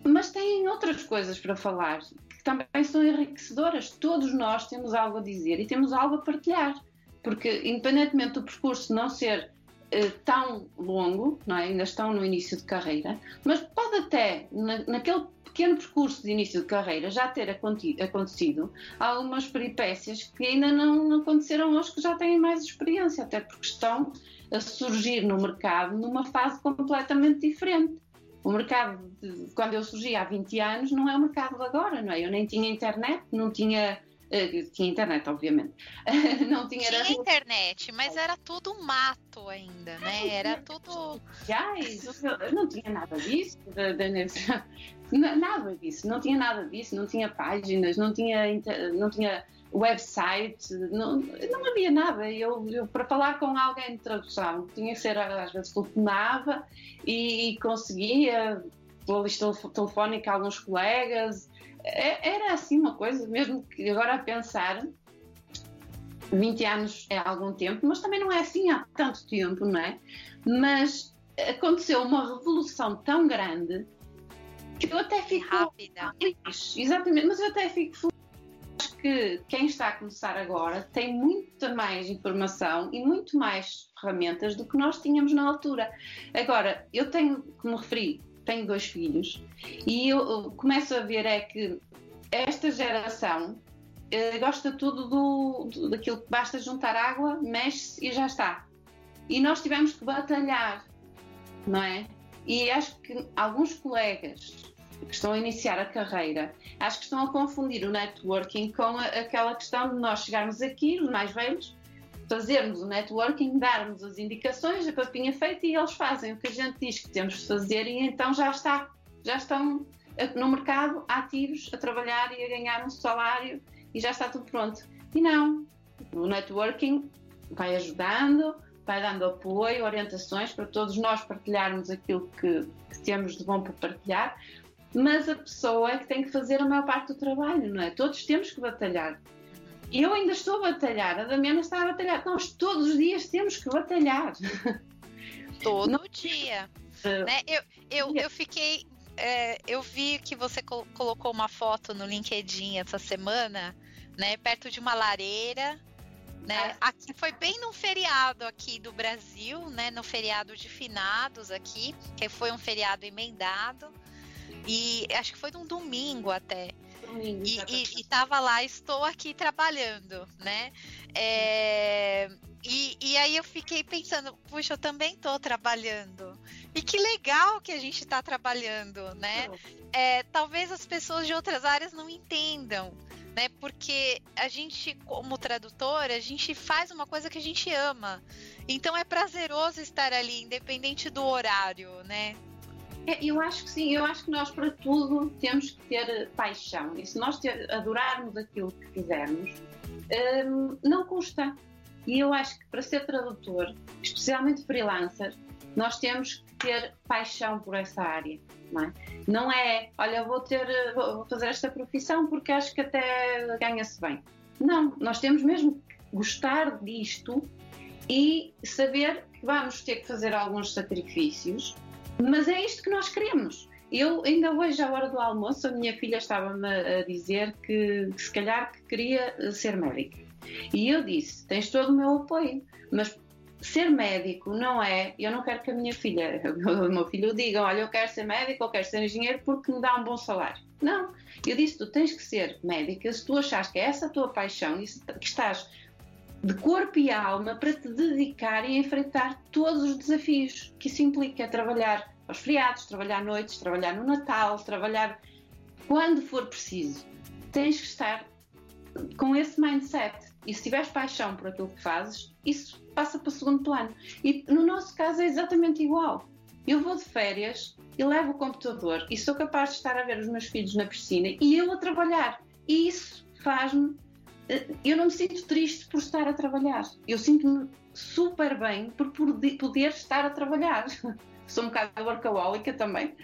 mas têm outras coisas para falar que também são enriquecedoras. Todos nós temos algo a dizer e temos algo a partilhar, porque independentemente do percurso não ser uh, tão longo, não é? ainda estão no início de carreira, mas pode até, na, naquele pequeno percurso de início de carreira, já ter acontecido algumas peripécias que ainda não aconteceram aos que já têm mais experiência, até porque estão a surgir no mercado numa fase completamente diferente. O mercado, de, quando eu surgi há 20 anos, não é o mercado de agora, não é? Eu nem tinha internet, não tinha tinha internet, obviamente. não tinha, tinha internet, mas era tudo mato ainda, né? Era tudo. não tinha nada disso. Nada disso, não tinha nada disso, não tinha páginas, não tinha, não tinha website, não, não havia nada. Eu, eu, para falar com alguém de tradução, tinha que ser, às vezes telefonava e, e conseguia, pela lista telefónica, alguns colegas. É, era assim uma coisa, mesmo que agora a pensar, 20 anos é algum tempo, mas também não é assim há tanto tempo, não é? Mas aconteceu uma revolução tão grande que eu até fico. Rápida. Exatamente, mas eu até fico feliz. Acho que quem está a começar agora tem muita mais informação e muito mais ferramentas do que nós tínhamos na altura. Agora, eu tenho, como referi, tenho dois filhos e eu começo a ver é que esta geração eh, gosta tudo do, do, daquilo que basta juntar água, mexe-se e já está. E nós tivemos que batalhar, não é? E acho que alguns colegas que estão a iniciar a carreira, acho que estão a confundir o networking com a, aquela questão de nós chegarmos aqui, os mais velhos, fazermos o networking, darmos as indicações, a papinha feita e eles fazem o que a gente diz que temos de fazer e então já está, já estão no mercado ativos a trabalhar e a ganhar um salário e já está tudo pronto. E não, o networking vai ajudando, vai dando apoio, orientações para todos nós partilharmos aquilo que, que temos de bom para partilhar, mas a pessoa é que tem que fazer a maior parte do trabalho, não é? Todos temos que batalhar. Eu ainda estou a batalhar, a Damiana está a batalhar. Nós todos os dias temos que batalhar. Todo não... dia. Uh, né? eu, eu, eu fiquei. É, eu vi que você col colocou uma foto no LinkedIn essa semana, né? Perto de uma lareira. Né? Ah. Aqui foi bem no feriado aqui do Brasil, né? No feriado de finados aqui, que foi um feriado emendado. E acho que foi num domingo até. E, e, e tava lá, estou aqui trabalhando, né? É, e, e aí eu fiquei pensando, puxa, eu também estou trabalhando. E que legal que a gente está trabalhando, né? É, talvez as pessoas de outras áreas não entendam, né? Porque a gente, como tradutora, a gente faz uma coisa que a gente ama. Então é prazeroso estar ali, independente do horário, né? É, eu acho que sim, eu acho que nós para tudo temos que ter paixão. E se nós ter, adorarmos aquilo que fizermos, hum, não custa. E eu acho que para ser tradutor, especialmente freelancer, nós temos que ter paixão por essa área. Não é, não é olha, vou, ter, vou fazer esta profissão porque acho que até ganha-se bem. Não, nós temos mesmo que gostar disto e saber que vamos ter que fazer alguns sacrifícios mas é isto que nós queremos. Eu ainda hoje, à hora do almoço, a minha filha estava-me a dizer que, se calhar que queria ser médica. E eu disse: tens todo o meu apoio, mas ser médico não é. Eu não quero que a minha filha, o meu filho, diga: olha, eu quero ser médico ou quero ser engenheiro porque me dá um bom salário. Não. Eu disse: tu tens que ser médica se tu achas que é essa a tua paixão e que estás de corpo e alma para te dedicar e enfrentar todos os desafios que isso implica trabalhar aos feriados, trabalhar noites, trabalhar no Natal, trabalhar quando for preciso. Tens que estar com esse mindset. E se tiveres paixão por aquilo que fazes, isso passa para o segundo plano. E no nosso caso é exatamente igual. Eu vou de férias e levo o computador e sou capaz de estar a ver os meus filhos na piscina e eu a trabalhar. E isso faz-me eu não me sinto triste por estar a trabalhar. Eu sinto-me super bem por poder estar a trabalhar. Sou um bocado workaholica também,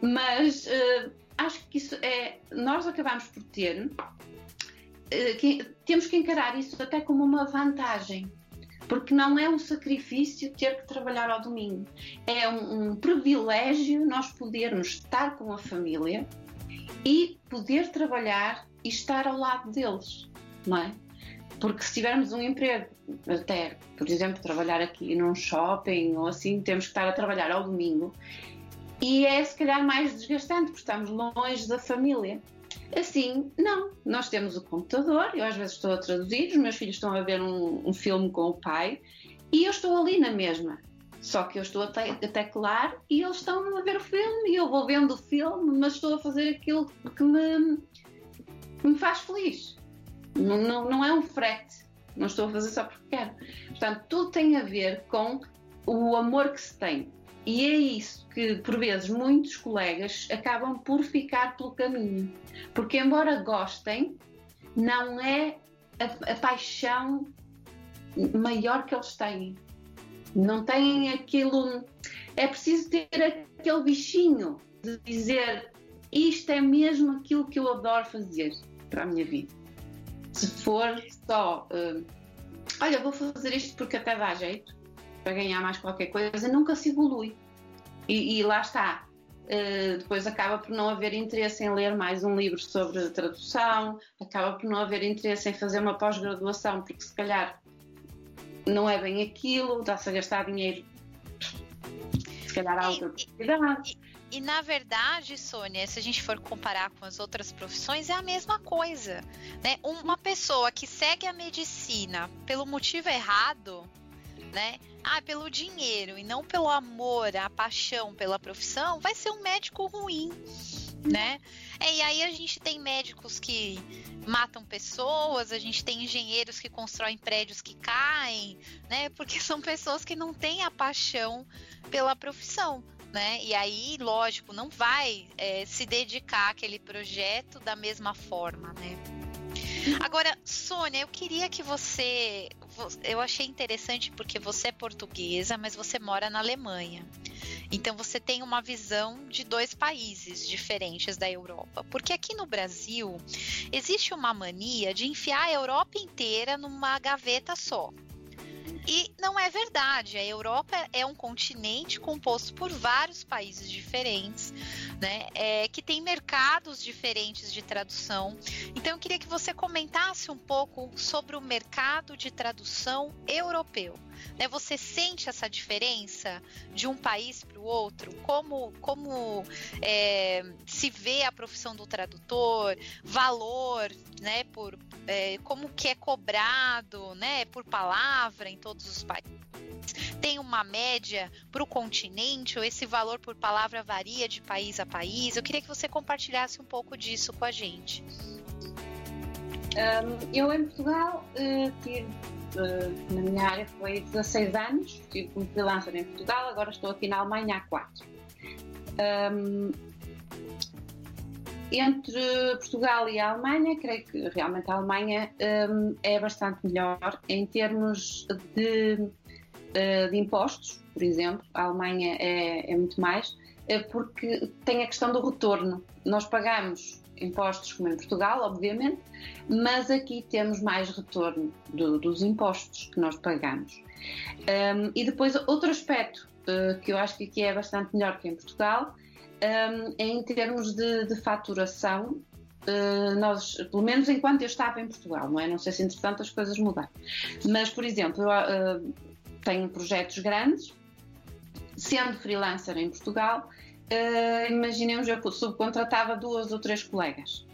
mas uh, acho que isso é. Nós acabamos por ter. Uh, que, temos que encarar isso até como uma vantagem, porque não é um sacrifício ter que trabalhar ao domingo. É um, um privilégio nós podermos estar com a família e poder trabalhar e estar ao lado deles não é? Porque se tivermos um emprego, até, por exemplo, trabalhar aqui num shopping ou assim, temos que estar a trabalhar ao domingo. E é se calhar mais desgastante, porque estamos longe da família. Assim, não. Nós temos o computador, eu às vezes estou a traduzir, os meus filhos estão a ver um, um filme com o pai e eu estou ali na mesma. Só que eu estou a, te a teclar e eles estão a ver o filme e eu vou vendo o filme, mas estou a fazer aquilo que me, me faz feliz. Não, não, não é um frete. Não estou a fazer só porque quero. Portanto, tudo tem a ver com o amor que se tem. E é isso que, por vezes, muitos colegas acabam por ficar pelo caminho. Porque, embora gostem, não é a, a paixão maior que eles têm. Não têm aquilo. É preciso ter aquele bichinho de dizer isto é mesmo aquilo que eu adoro fazer para a minha vida. Se for só, uh, olha, vou fazer isto porque até dá jeito para ganhar mais qualquer coisa, nunca se evolui. E, e lá está. Uh, depois acaba por não haver interesse em ler mais um livro sobre tradução, acaba por não haver interesse em fazer uma pós-graduação, porque se calhar não é bem aquilo, está-se a gastar dinheiro, se calhar há outra possibilidade. E, na verdade, Sônia, se a gente for comparar com as outras profissões, é a mesma coisa. Né? Uma pessoa que segue a medicina pelo motivo errado, né? Ah, pelo dinheiro e não pelo amor, a paixão pela profissão, vai ser um médico ruim, né? É, e aí a gente tem médicos que matam pessoas, a gente tem engenheiros que constroem prédios que caem, né? Porque são pessoas que não têm a paixão pela profissão. Né? E aí, lógico, não vai é, se dedicar àquele projeto da mesma forma, né? Agora, Sônia, eu queria que você. Eu achei interessante porque você é portuguesa, mas você mora na Alemanha. Então você tem uma visão de dois países diferentes da Europa. Porque aqui no Brasil existe uma mania de enfiar a Europa inteira numa gaveta só. E não é verdade. A Europa é um continente composto por vários países diferentes, né? É, que tem mercados diferentes de tradução. Então eu queria que você comentasse um pouco sobre o mercado de tradução europeu. Né? Você sente essa diferença de um país para o outro? Como, como é, se vê a profissão do tradutor, valor, né? Por é, como que é cobrado, né? Por palavra em todos os países. Tem uma média para o continente ou esse valor por palavra varia de país a país? Eu queria que você compartilhasse um pouco disso com a gente. Um, eu em Portugal uh, tive uh, na minha área foi 16 anos, estive como freelancer em Portugal, agora estou aqui na Alemanha há 4. Um, entre Portugal e a Alemanha, creio que realmente a Alemanha um, é bastante melhor em termos de, uh, de, impostos, por exemplo. A Alemanha é, é muito mais, porque tem a questão do retorno. Nós pagamos impostos como em Portugal, obviamente, mas aqui temos mais retorno do, dos impostos que nós pagamos. Um, e depois, outro aspecto uh, que eu acho que aqui é bastante melhor que em Portugal um, é em termos de, de faturação. Uh, nós, pelo menos enquanto eu estava em Portugal, não é? Não sei se entretanto as coisas mudaram. Mas, por exemplo, eu uh, tenho projetos grandes, sendo freelancer em Portugal, uh, imaginemos, eu subcontratava duas ou três colegas.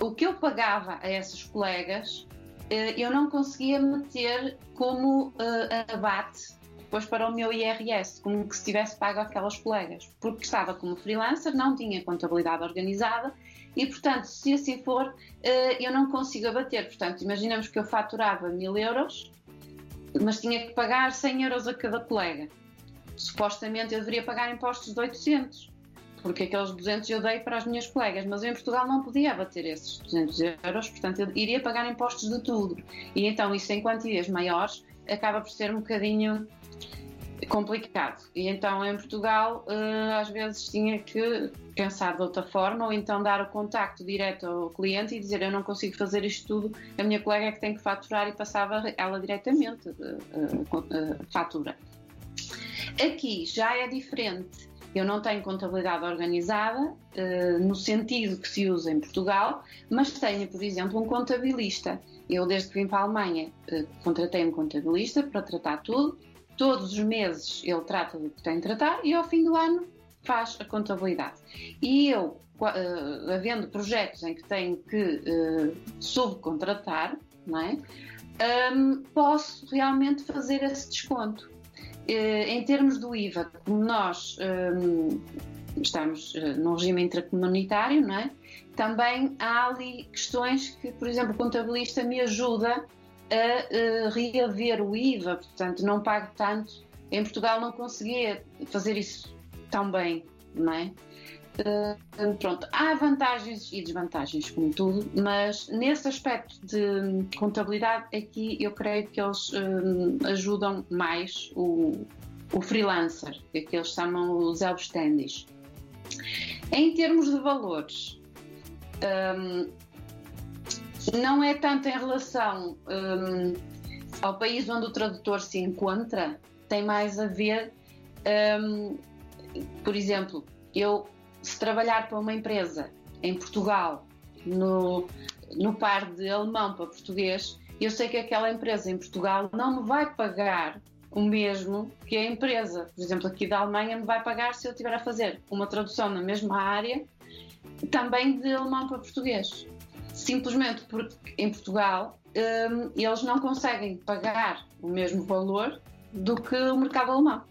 O que eu pagava a essas colegas, uh, eu não conseguia meter como uh, abate depois para o meu IRS, como que se tivesse pago aquelas colegas, porque estava como freelancer, não tinha contabilidade organizada e, portanto, se assim for, eu não consigo abater. Portanto, imaginemos que eu faturava mil euros, mas tinha que pagar 100 euros a cada colega supostamente eu deveria pagar impostos de 800, porque aqueles 200 eu dei para as minhas colegas, mas eu em Portugal não podia abater esses 200 euros, portanto eu iria pagar impostos de tudo. E então isso em quantias maiores acaba por ser um bocadinho complicado. E então em Portugal uh, às vezes tinha que pensar de outra forma ou então dar o contacto direto ao cliente e dizer eu não consigo fazer isto tudo, a minha colega é que tem que faturar e passava ela diretamente a uh, uh, fatura. Aqui já é diferente. Eu não tenho contabilidade organizada, uh, no sentido que se usa em Portugal, mas tenho, por exemplo, um contabilista. eu desde que vim para a Alemanha uh, contratei um contabilista para tratar tudo. Todos os meses ele trata do que tem de tratar e ao fim do ano faz a contabilidade. E eu, uh, havendo projetos em que tenho que subcontratar, não é? Posso realmente fazer esse desconto. Uh, em termos do IVA, como nós um, estamos uh, num regime intracomunitário, não é? também há ali questões que, por exemplo, o contabilista me ajuda a uh, reaver o IVA, portanto, não pago tanto. Em Portugal não conseguia fazer isso tão bem, não é? Uh, pronto, há vantagens e desvantagens, como tudo, mas nesse aspecto de contabilidade, aqui eu creio que eles uh, ajudam mais o, o freelancer, que eles chamam os self-standies. Em termos de valores, um, não é tanto em relação um, ao país onde o tradutor se encontra, tem mais a ver, um, por exemplo, eu se trabalhar para uma empresa em Portugal, no, no par de alemão para português, eu sei que aquela empresa em Portugal não me vai pagar o mesmo que a empresa, por exemplo, aqui da Alemanha, me vai pagar se eu estiver a fazer uma tradução na mesma área, também de alemão para português. Simplesmente porque em Portugal um, eles não conseguem pagar o mesmo valor do que o mercado alemão.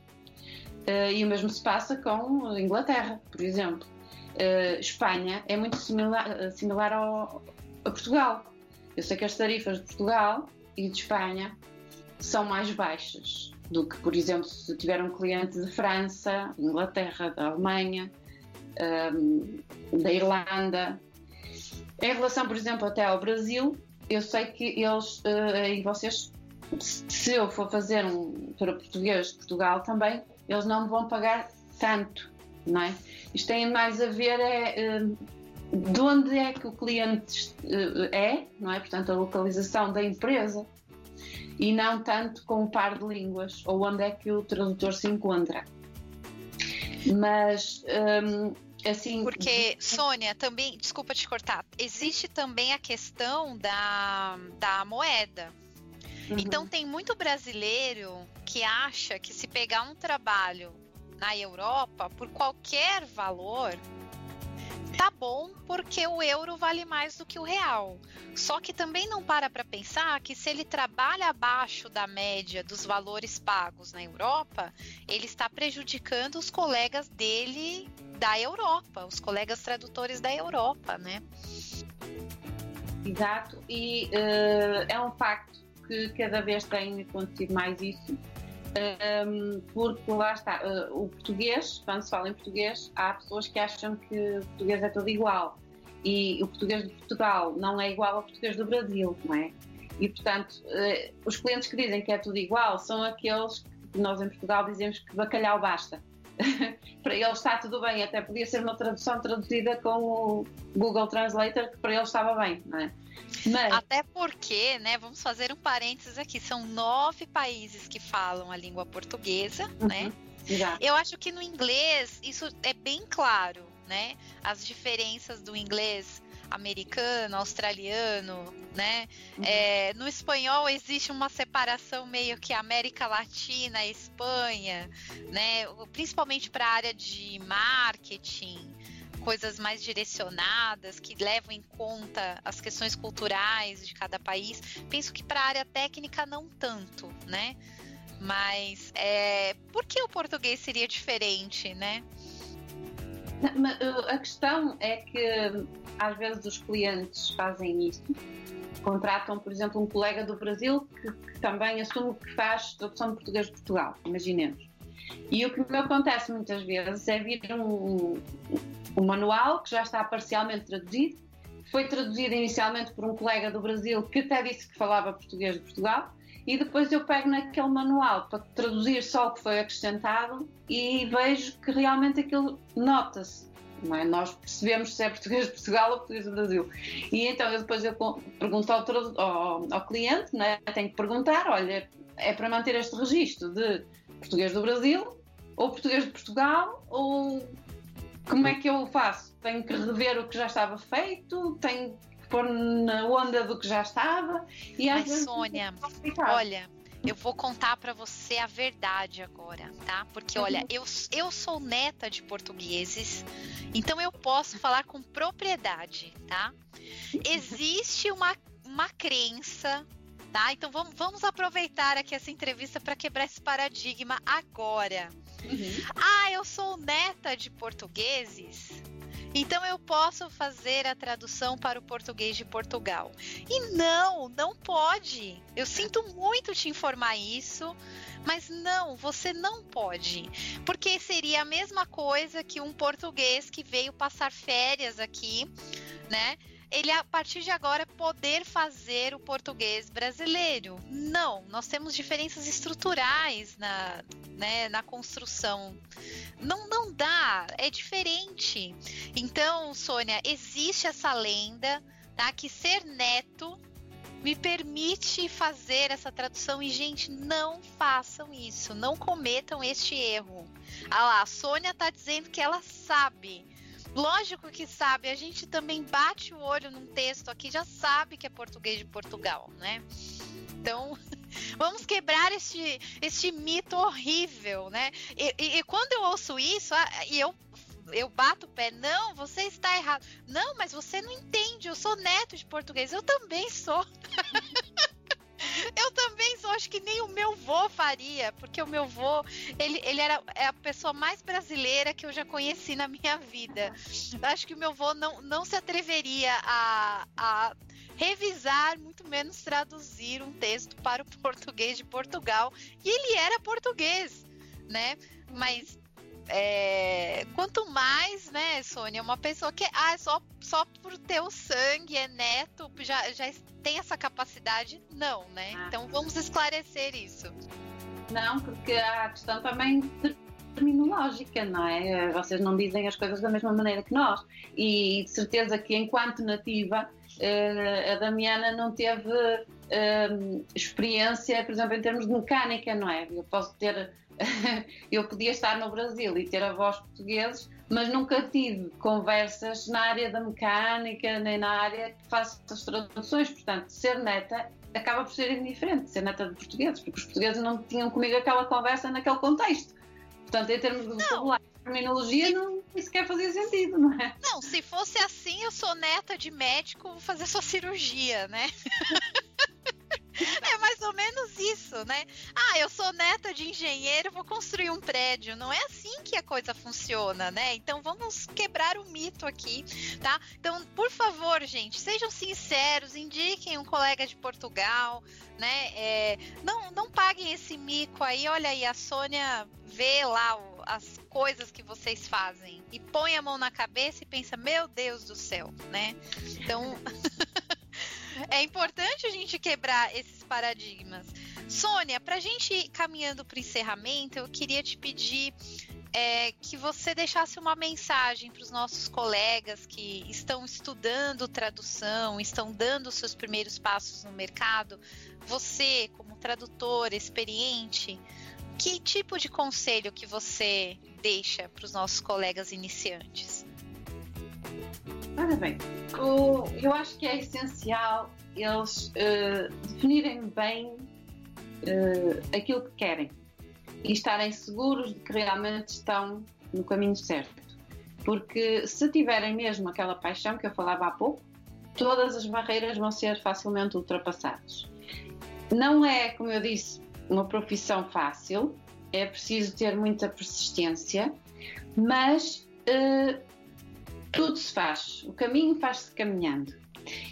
Uh, e o mesmo se passa com a Inglaterra, por exemplo. Uh, Espanha é muito similar, uh, similar ao, a Portugal. Eu sei que as tarifas de Portugal e de Espanha são mais baixas do que, por exemplo, se tiver um cliente de França, Inglaterra, da Alemanha, um, da Irlanda. Em relação, por exemplo, até ao Brasil, eu sei que eles, e vocês, se eu for fazer um para português de Portugal também, eles não vão pagar tanto, não é? Isto tem mais a ver é, de onde é que o cliente é, não é? Portanto, a localização da empresa e não tanto com o par de línguas ou onde é que o tradutor se encontra. Mas um, assim. Porque, Sônia, também, desculpa te cortar, existe também a questão da, da moeda. Uhum. Então tem muito brasileiro que acha que se pegar um trabalho na Europa por qualquer valor, tá bom porque o euro vale mais do que o real. Só que também não para para pensar que se ele trabalha abaixo da média dos valores pagos na Europa, ele está prejudicando os colegas dele da Europa, os colegas tradutores da Europa, né? Exato, e uh, é um facto que cada vez tem acontecido mais isso, porque lá está, uh, o português, quando se fala em português, há pessoas que acham que o português é todo igual. E o português de Portugal não é igual ao português do Brasil, não é? E, portanto, uh, os clientes que dizem que é tudo igual são aqueles que nós em Portugal dizemos que bacalhau basta. para eles está tudo bem, até podia ser uma tradução traduzida com o Google Translator, que para eles estava bem, não é? Mas... Até porque, né, vamos fazer um parênteses aqui, são nove países que falam a língua portuguesa, uhum, né? Exato. Eu acho que no inglês isso é bem claro, né? As diferenças do inglês americano, australiano, né? Uhum. É, no espanhol existe uma separação meio que América Latina, Espanha, né? Principalmente para a área de marketing, coisas mais direcionadas que levam em conta as questões culturais de cada país. Penso que para a área técnica não tanto, né? Mas é, por que o português seria diferente, né? Uh, a questão é que às vezes os clientes fazem isso. Contratam, por exemplo, um colega do Brasil que, que também assume que faz tradução de português de Portugal, imaginemos. E o que me acontece muitas vezes é vir um, um manual que já está parcialmente traduzido, foi traduzido inicialmente por um colega do Brasil que até disse que falava português de Portugal, e depois eu pego naquele manual para traduzir só o que foi acrescentado e vejo que realmente aquilo nota-se. É? Nós percebemos se é português de Portugal ou português do Brasil. E então eu depois eu pergunto ao, ao, ao cliente, é? tenho que perguntar, olha, é para manter este registro de português do Brasil ou português de Portugal ou como é que eu faço? Tenho que rever o que já estava feito? Tenho pôr na onda do que já estava. E Mas, vezes Sônia, complicado. olha, eu vou contar para você a verdade agora, tá? Porque, olha, Uhum. eu, eu sou neta de portugueses, então eu posso falar com propriedade, tá? Existe uma, uma crença, tá? Então vamos, vamos aproveitar aqui essa entrevista para quebrar esse paradigma agora. Uhum. Ah, eu sou neta de portugueses, então eu posso fazer a tradução para o português de Portugal. E não, não pode. Eu sinto muito te informar isso, mas não, você não pode. Porque seria a mesma coisa que um português que veio passar férias aqui, né? Ele a partir de agora poder fazer o português brasileiro. Não, nós temos diferenças estruturais na, né, na construção. Não, não dá, é diferente. Então, Sônia, existe essa lenda, tá? Que ser neto me permite fazer essa tradução e gente, não façam isso, não cometam este erro. Ah lá, a Sônia tá dizendo que ela sabe. Lógico que sabe, a gente também bate o olho num texto aqui, já sabe que é português de Portugal, né? Então, vamos quebrar este, este mito horrível, né? E, e, e quando eu ouço isso, ah, e eu eu bato o pé, não, você está errado. Não, mas você não entende, eu sou neto de português, eu também sou. eu também sou, acho que nem o meu vô faria, porque o meu vô, ele, ele era é a pessoa mais brasileira que eu já conheci na minha vida. Acho que o meu vô não, não se atreveria a, a revisar, muito menos traduzir um texto para o português de Portugal. E ele era português, né? Mas é, quanto mais, né, Sônia, uma pessoa que ah, é só, só por ter o sangue, é neto, já, já tem essa capacidade, não, né? Ah. Então vamos esclarecer isso. Não, porque a questão também terminológica, não é? Vocês não dizem as coisas da mesma maneira que nós. E de certeza que, enquanto nativa, eh, a Damiana não teve eh, experiência, por exemplo, em termos de mecânica, não é? Eu posso ter. eu podia estar no Brasil e ter avós portugueses, mas nunca tive conversas na área da mecânica, nem na área que faço as traduções. Portanto, ser neta acaba por ser indiferente, ser neta de portugueses, porque os portugueses não tinham comigo aquela conversa naquele contexto. Portanto, em termos de vocabulário e terminologia, não isso quer fazer sentido, não é? Não, se fosse assim, eu sou neta de médico, vou fazer sua cirurgia, né? É mais ou menos isso, né? Ah, eu sou neta de engenheiro, vou construir um prédio. Não é assim que a coisa funciona, né? Então vamos quebrar o mito aqui, tá? Então, por favor, gente, sejam sinceros, indiquem um colega de Portugal, né? É, não, não paguem esse mico aí. Olha aí, a Sônia vê lá as coisas que vocês fazem e põe a mão na cabeça e pensa, meu Deus do céu, né? Então. É importante a gente quebrar esses paradigmas. Sônia, para a gente ir caminhando para o encerramento, eu queria te pedir é, que você deixasse uma mensagem para os nossos colegas que estão estudando tradução, estão dando os seus primeiros passos no mercado. Você, como tradutor experiente, que tipo de conselho que você deixa para os nossos colegas iniciantes? Ora bem, o, eu acho que é essencial eles uh, definirem bem uh, aquilo que querem e estarem seguros de que realmente estão no caminho certo. Porque se tiverem mesmo aquela paixão que eu falava há pouco, todas as barreiras vão ser facilmente ultrapassadas. Não é, como eu disse, uma profissão fácil, é preciso ter muita persistência, mas uh, tudo se faz, o caminho faz-se caminhando.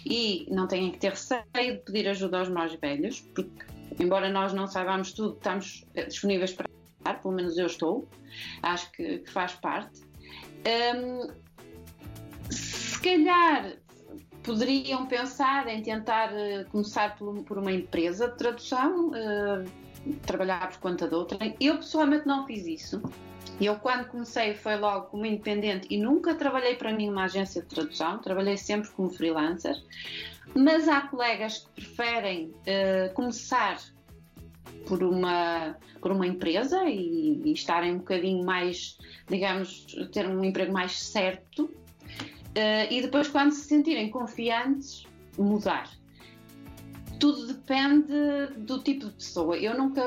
E não têm que ter receio de pedir ajuda aos mais velhos, porque, embora nós não saibamos tudo, estamos disponíveis para ajudar, pelo menos eu estou, acho que, que faz parte. Um, se calhar poderiam pensar em tentar uh, começar por, por, uma empresa de tradução, uh, trabalhar por conta de outra. Eu pessoalmente não fiz isso. Eu, quando comecei, foi logo como independente e nunca trabalhei para nenhuma agência de tradução, trabalhei sempre como freelancer. Mas há colegas que preferem uh, começar por uma, por uma empresa e, e, estarem um bocadinho mais, digamos, ter um emprego mais certo. Uh, e depois, quando se sentirem confiantes, mudar. Tudo depende do tipo de pessoa. Eu nunca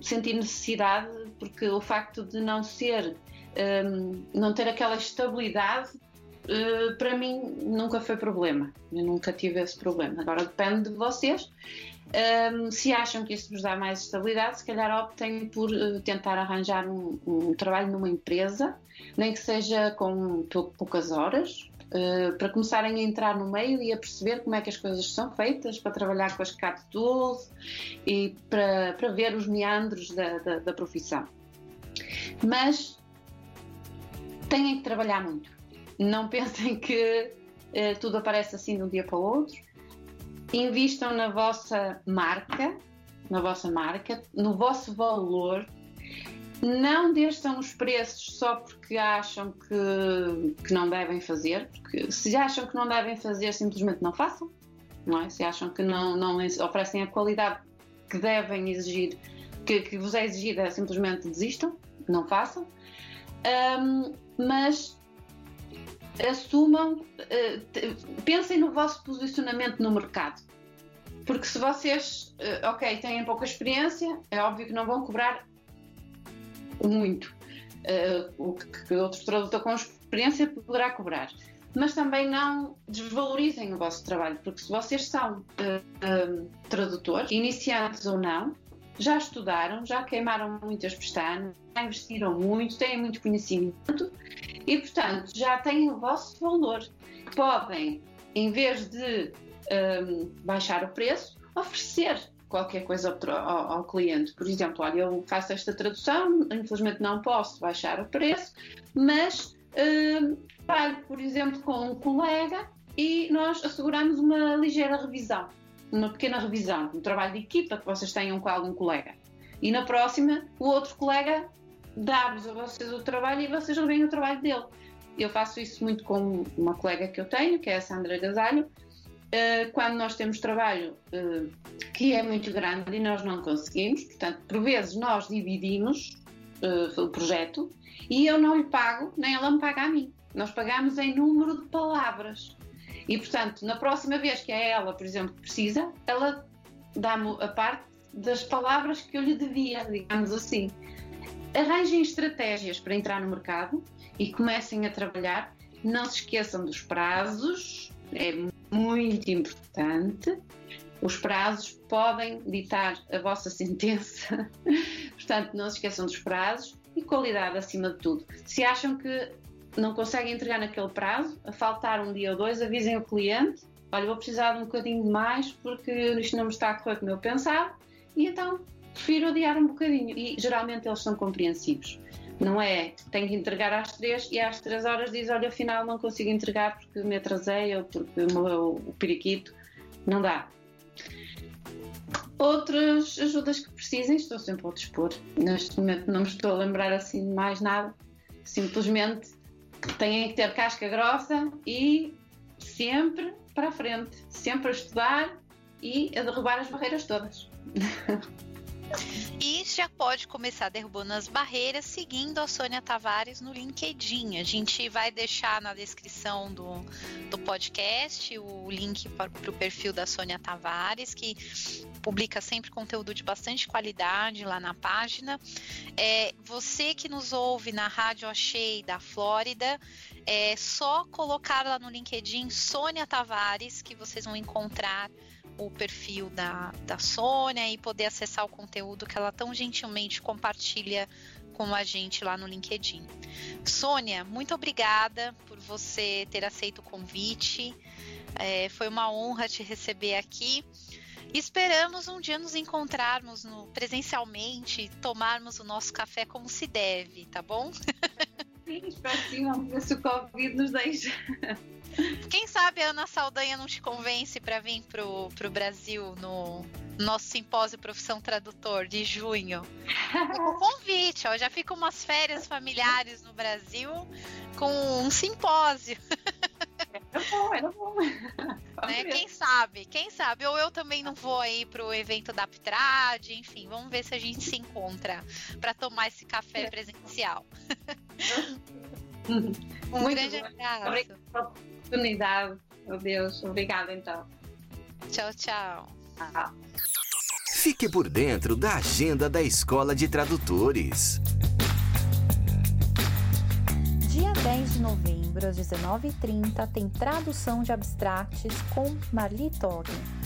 senti necessidade, porque o facto de não ser, um, não ter aquela estabilidade, uh, para mim nunca foi problema. Eu nunca tive esse problema. Agora depende de vocês. Um, se acham que isso vos dá mais estabilidade, se calhar optem por uh, tentar arranjar um, um, trabalho numa empresa, nem que seja com poucas horas, uh, para começarem a entrar no meio e a perceber como é que as coisas são feitas, para trabalhar com as CAT Tools e para, para ver os meandros da, da, da profissão. Mas têm que trabalhar muito. Não pensem que uh, tudo aparece assim de um dia para o outro Invistam na vossa marca, na vossa marca, no vosso valor. Não desçam os preços só porque acham que, que não devem fazer, porque se acham que não devem fazer, simplesmente não façam. Não é? Se acham que não, não oferecem a qualidade que devem exigir, que, que vos é exigida, simplesmente desistam, não façam. Um, mas assumam, uh, pensem no vosso posicionamento no mercado. Porque se vocês, uh, ok, têm pouca experiência, é óbvio que não vão cobrar muito. Uh, o que outro tradutor com experiência poderá cobrar. Mas também não desvalorizem o vosso trabalho, porque se vocês são tradutores, iniciantes ou não, já estudaram, já queimaram muitas pestanas, já investiram muito, têm muito conhecimento e, portanto, já têm o vosso valor. Podem, em vez de um, baixar o preço, oferecer qualquer coisa ao, ao, cliente. Por exemplo, olha, eu faço esta tradução, infelizmente não posso baixar o preço, mas um, pago, por exemplo, com um colega e nós asseguramos uma ligeira revisão uma pequena revisão, um trabalho de equipa que vocês tenham com algum colega. E na próxima, o outro colega dá-vos a vocês o trabalho e vocês reveem o trabalho dele. Eu faço isso muito com uma colega que eu tenho, que é a Sandra Gasalho. Uh, quando nós temos trabalho uh, que é muito grande e nós não conseguimos, portanto, por vezes nós dividimos uh, o projeto e eu não lhe pago, nem ela me paga a mim. Nós pagamos em número de palavras. E, portanto, na próxima vez que é ela, por exemplo, que precisa, ela dá-me a parte das palavras que eu lhe devia, digamos assim. Arranjem estratégias para entrar no mercado e comecem a trabalhar. Não se esqueçam dos prazos, é muito importante. Os prazos podem ditar a vossa sentença, portanto, não se esqueçam dos prazos e qualidade acima de tudo. Se acham que não conseguem entregar naquele prazo, a faltar um dia ou dois, avisem o cliente: olha, vou precisar de um bocadinho de mais porque isto não me está a correr como eu pensava, e então prefiro adiar um bocadinho. E geralmente eles são compreensivos. Não é, tenho que entregar às três e às três horas diz: olha, afinal não consigo entregar porque me atrasei ou porque morreu o periquito. Não dá. Outras ajudas que precisem, estou sempre ao dispor. Neste momento não me estou a lembrar assim de mais nada. Simplesmente têm que ter casca grossa e sempre para a frente, sempre a estudar e a derrubar as barreiras todas. E já pode começar derrubando as barreiras seguindo a Sônia Tavares no LinkedIn. A gente vai deixar na descrição do, do podcast o link para, o perfil da Sônia Tavares, que publica sempre conteúdo de bastante qualidade lá na página. É, você que nos ouve na Rádio Achei da Flórida, é só colocar lá no LinkedIn Sônia Tavares que vocês vão encontrar o perfil da, da Sônia e poder acessar o conteúdo que ela tão gentilmente compartilha com a gente lá no LinkedIn. Sônia, muito obrigada por você ter aceito o convite. É, foi uma honra te receber aqui. Esperamos um dia nos encontrarmos no, presencialmente, tomarmos o nosso café como se deve, tá bom? Sim, espero ver se o Covid nos deixa. Quem sabe a Ana Saldanha não te convence para vir pro, pro Brasil no nosso simpósio Profissão Tradutor de junho? Com convite, ó, já fica umas férias familiares no Brasil com um simpósio. Era bom, era bom. Né? Quem sabe, quem sabe? Ou eu também não vou aí pro evento da Ptrad, enfim, vamos ver se a gente se encontra para tomar esse café é. presencial. um Muito grande abraço. Obrigada oportunidade. Meu Deus, obrigada então. Tchau, tchau. Ah. Fique por dentro da agenda da Escola de Tradutores. Dia 10 de novembro, às 19h30, tem tradução de abstracts com Marli Toggen.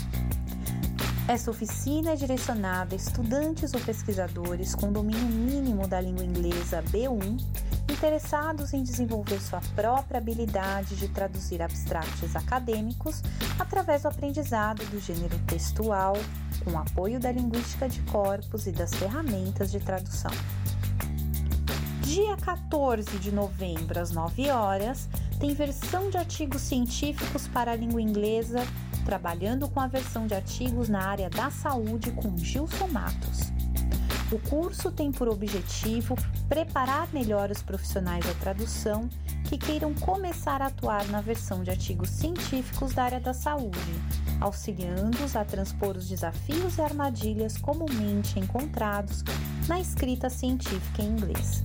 Essa oficina é direcionada a estudantes ou pesquisadores com domínio mínimo da língua inglesa B1, interessados em desenvolver sua própria habilidade de traduzir abstracts acadêmicos através do aprendizado do gênero textual, com apoio da linguística de corpos e das ferramentas de tradução. Dia 14 de novembro, às 9 horas, tem versão de artigos científicos para a língua inglesa, trabalhando com a versão de artigos na área da saúde com Gilson Matos. O curso tem por objetivo preparar melhor os profissionais da tradução que queiram começar a atuar na versão de artigos científicos da área da saúde, auxiliando-os a transpor os desafios e armadilhas comumente encontrados na escrita científica em inglês.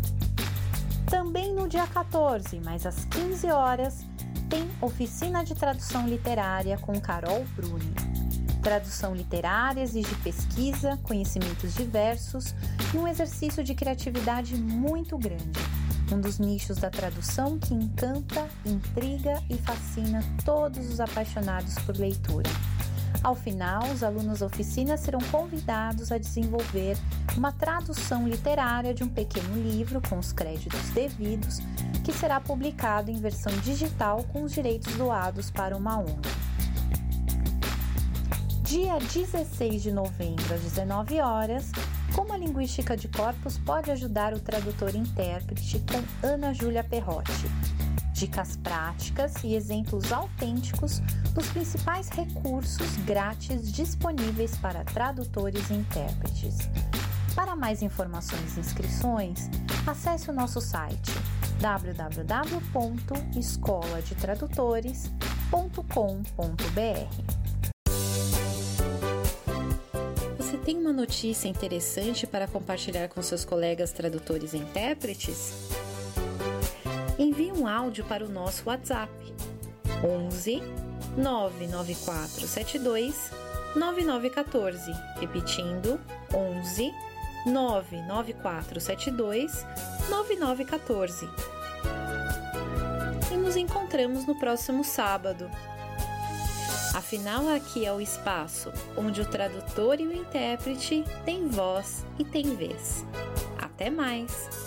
Também no dia 14, mais às 15 horas, tem oficina de tradução literária com Carol Bruni. Tradução literária exige pesquisa, conhecimentos diversos e um exercício de criatividade muito grande. Um dos nichos da tradução que encanta, intriga e fascina todos os apaixonados por leitura. Ao final, os alunos da oficina serão convidados a desenvolver uma tradução literária de um pequeno livro com os créditos devidos, que será publicado em versão digital com os direitos doados para uma ONG. Dia 16 de novembro, às 19 horas, como a linguística de corpos pode ajudar o tradutor e intérprete com Ana Júlia Perrotti dicas práticas e exemplos autênticos dos principais recursos grátis disponíveis para tradutores e intérpretes. Para mais informações e inscrições, acesse o nosso site www.escoladetradutores.com.br. Você tem uma notícia interessante para compartilhar com seus colegas tradutores e intérpretes? Envie um áudio para o nosso WhatsApp 11 99472 9914, repetindo 11 99472 9914. E nos encontramos no próximo sábado. Afinal, aqui é o espaço onde o tradutor e o intérprete têm voz e têm vez. Até mais!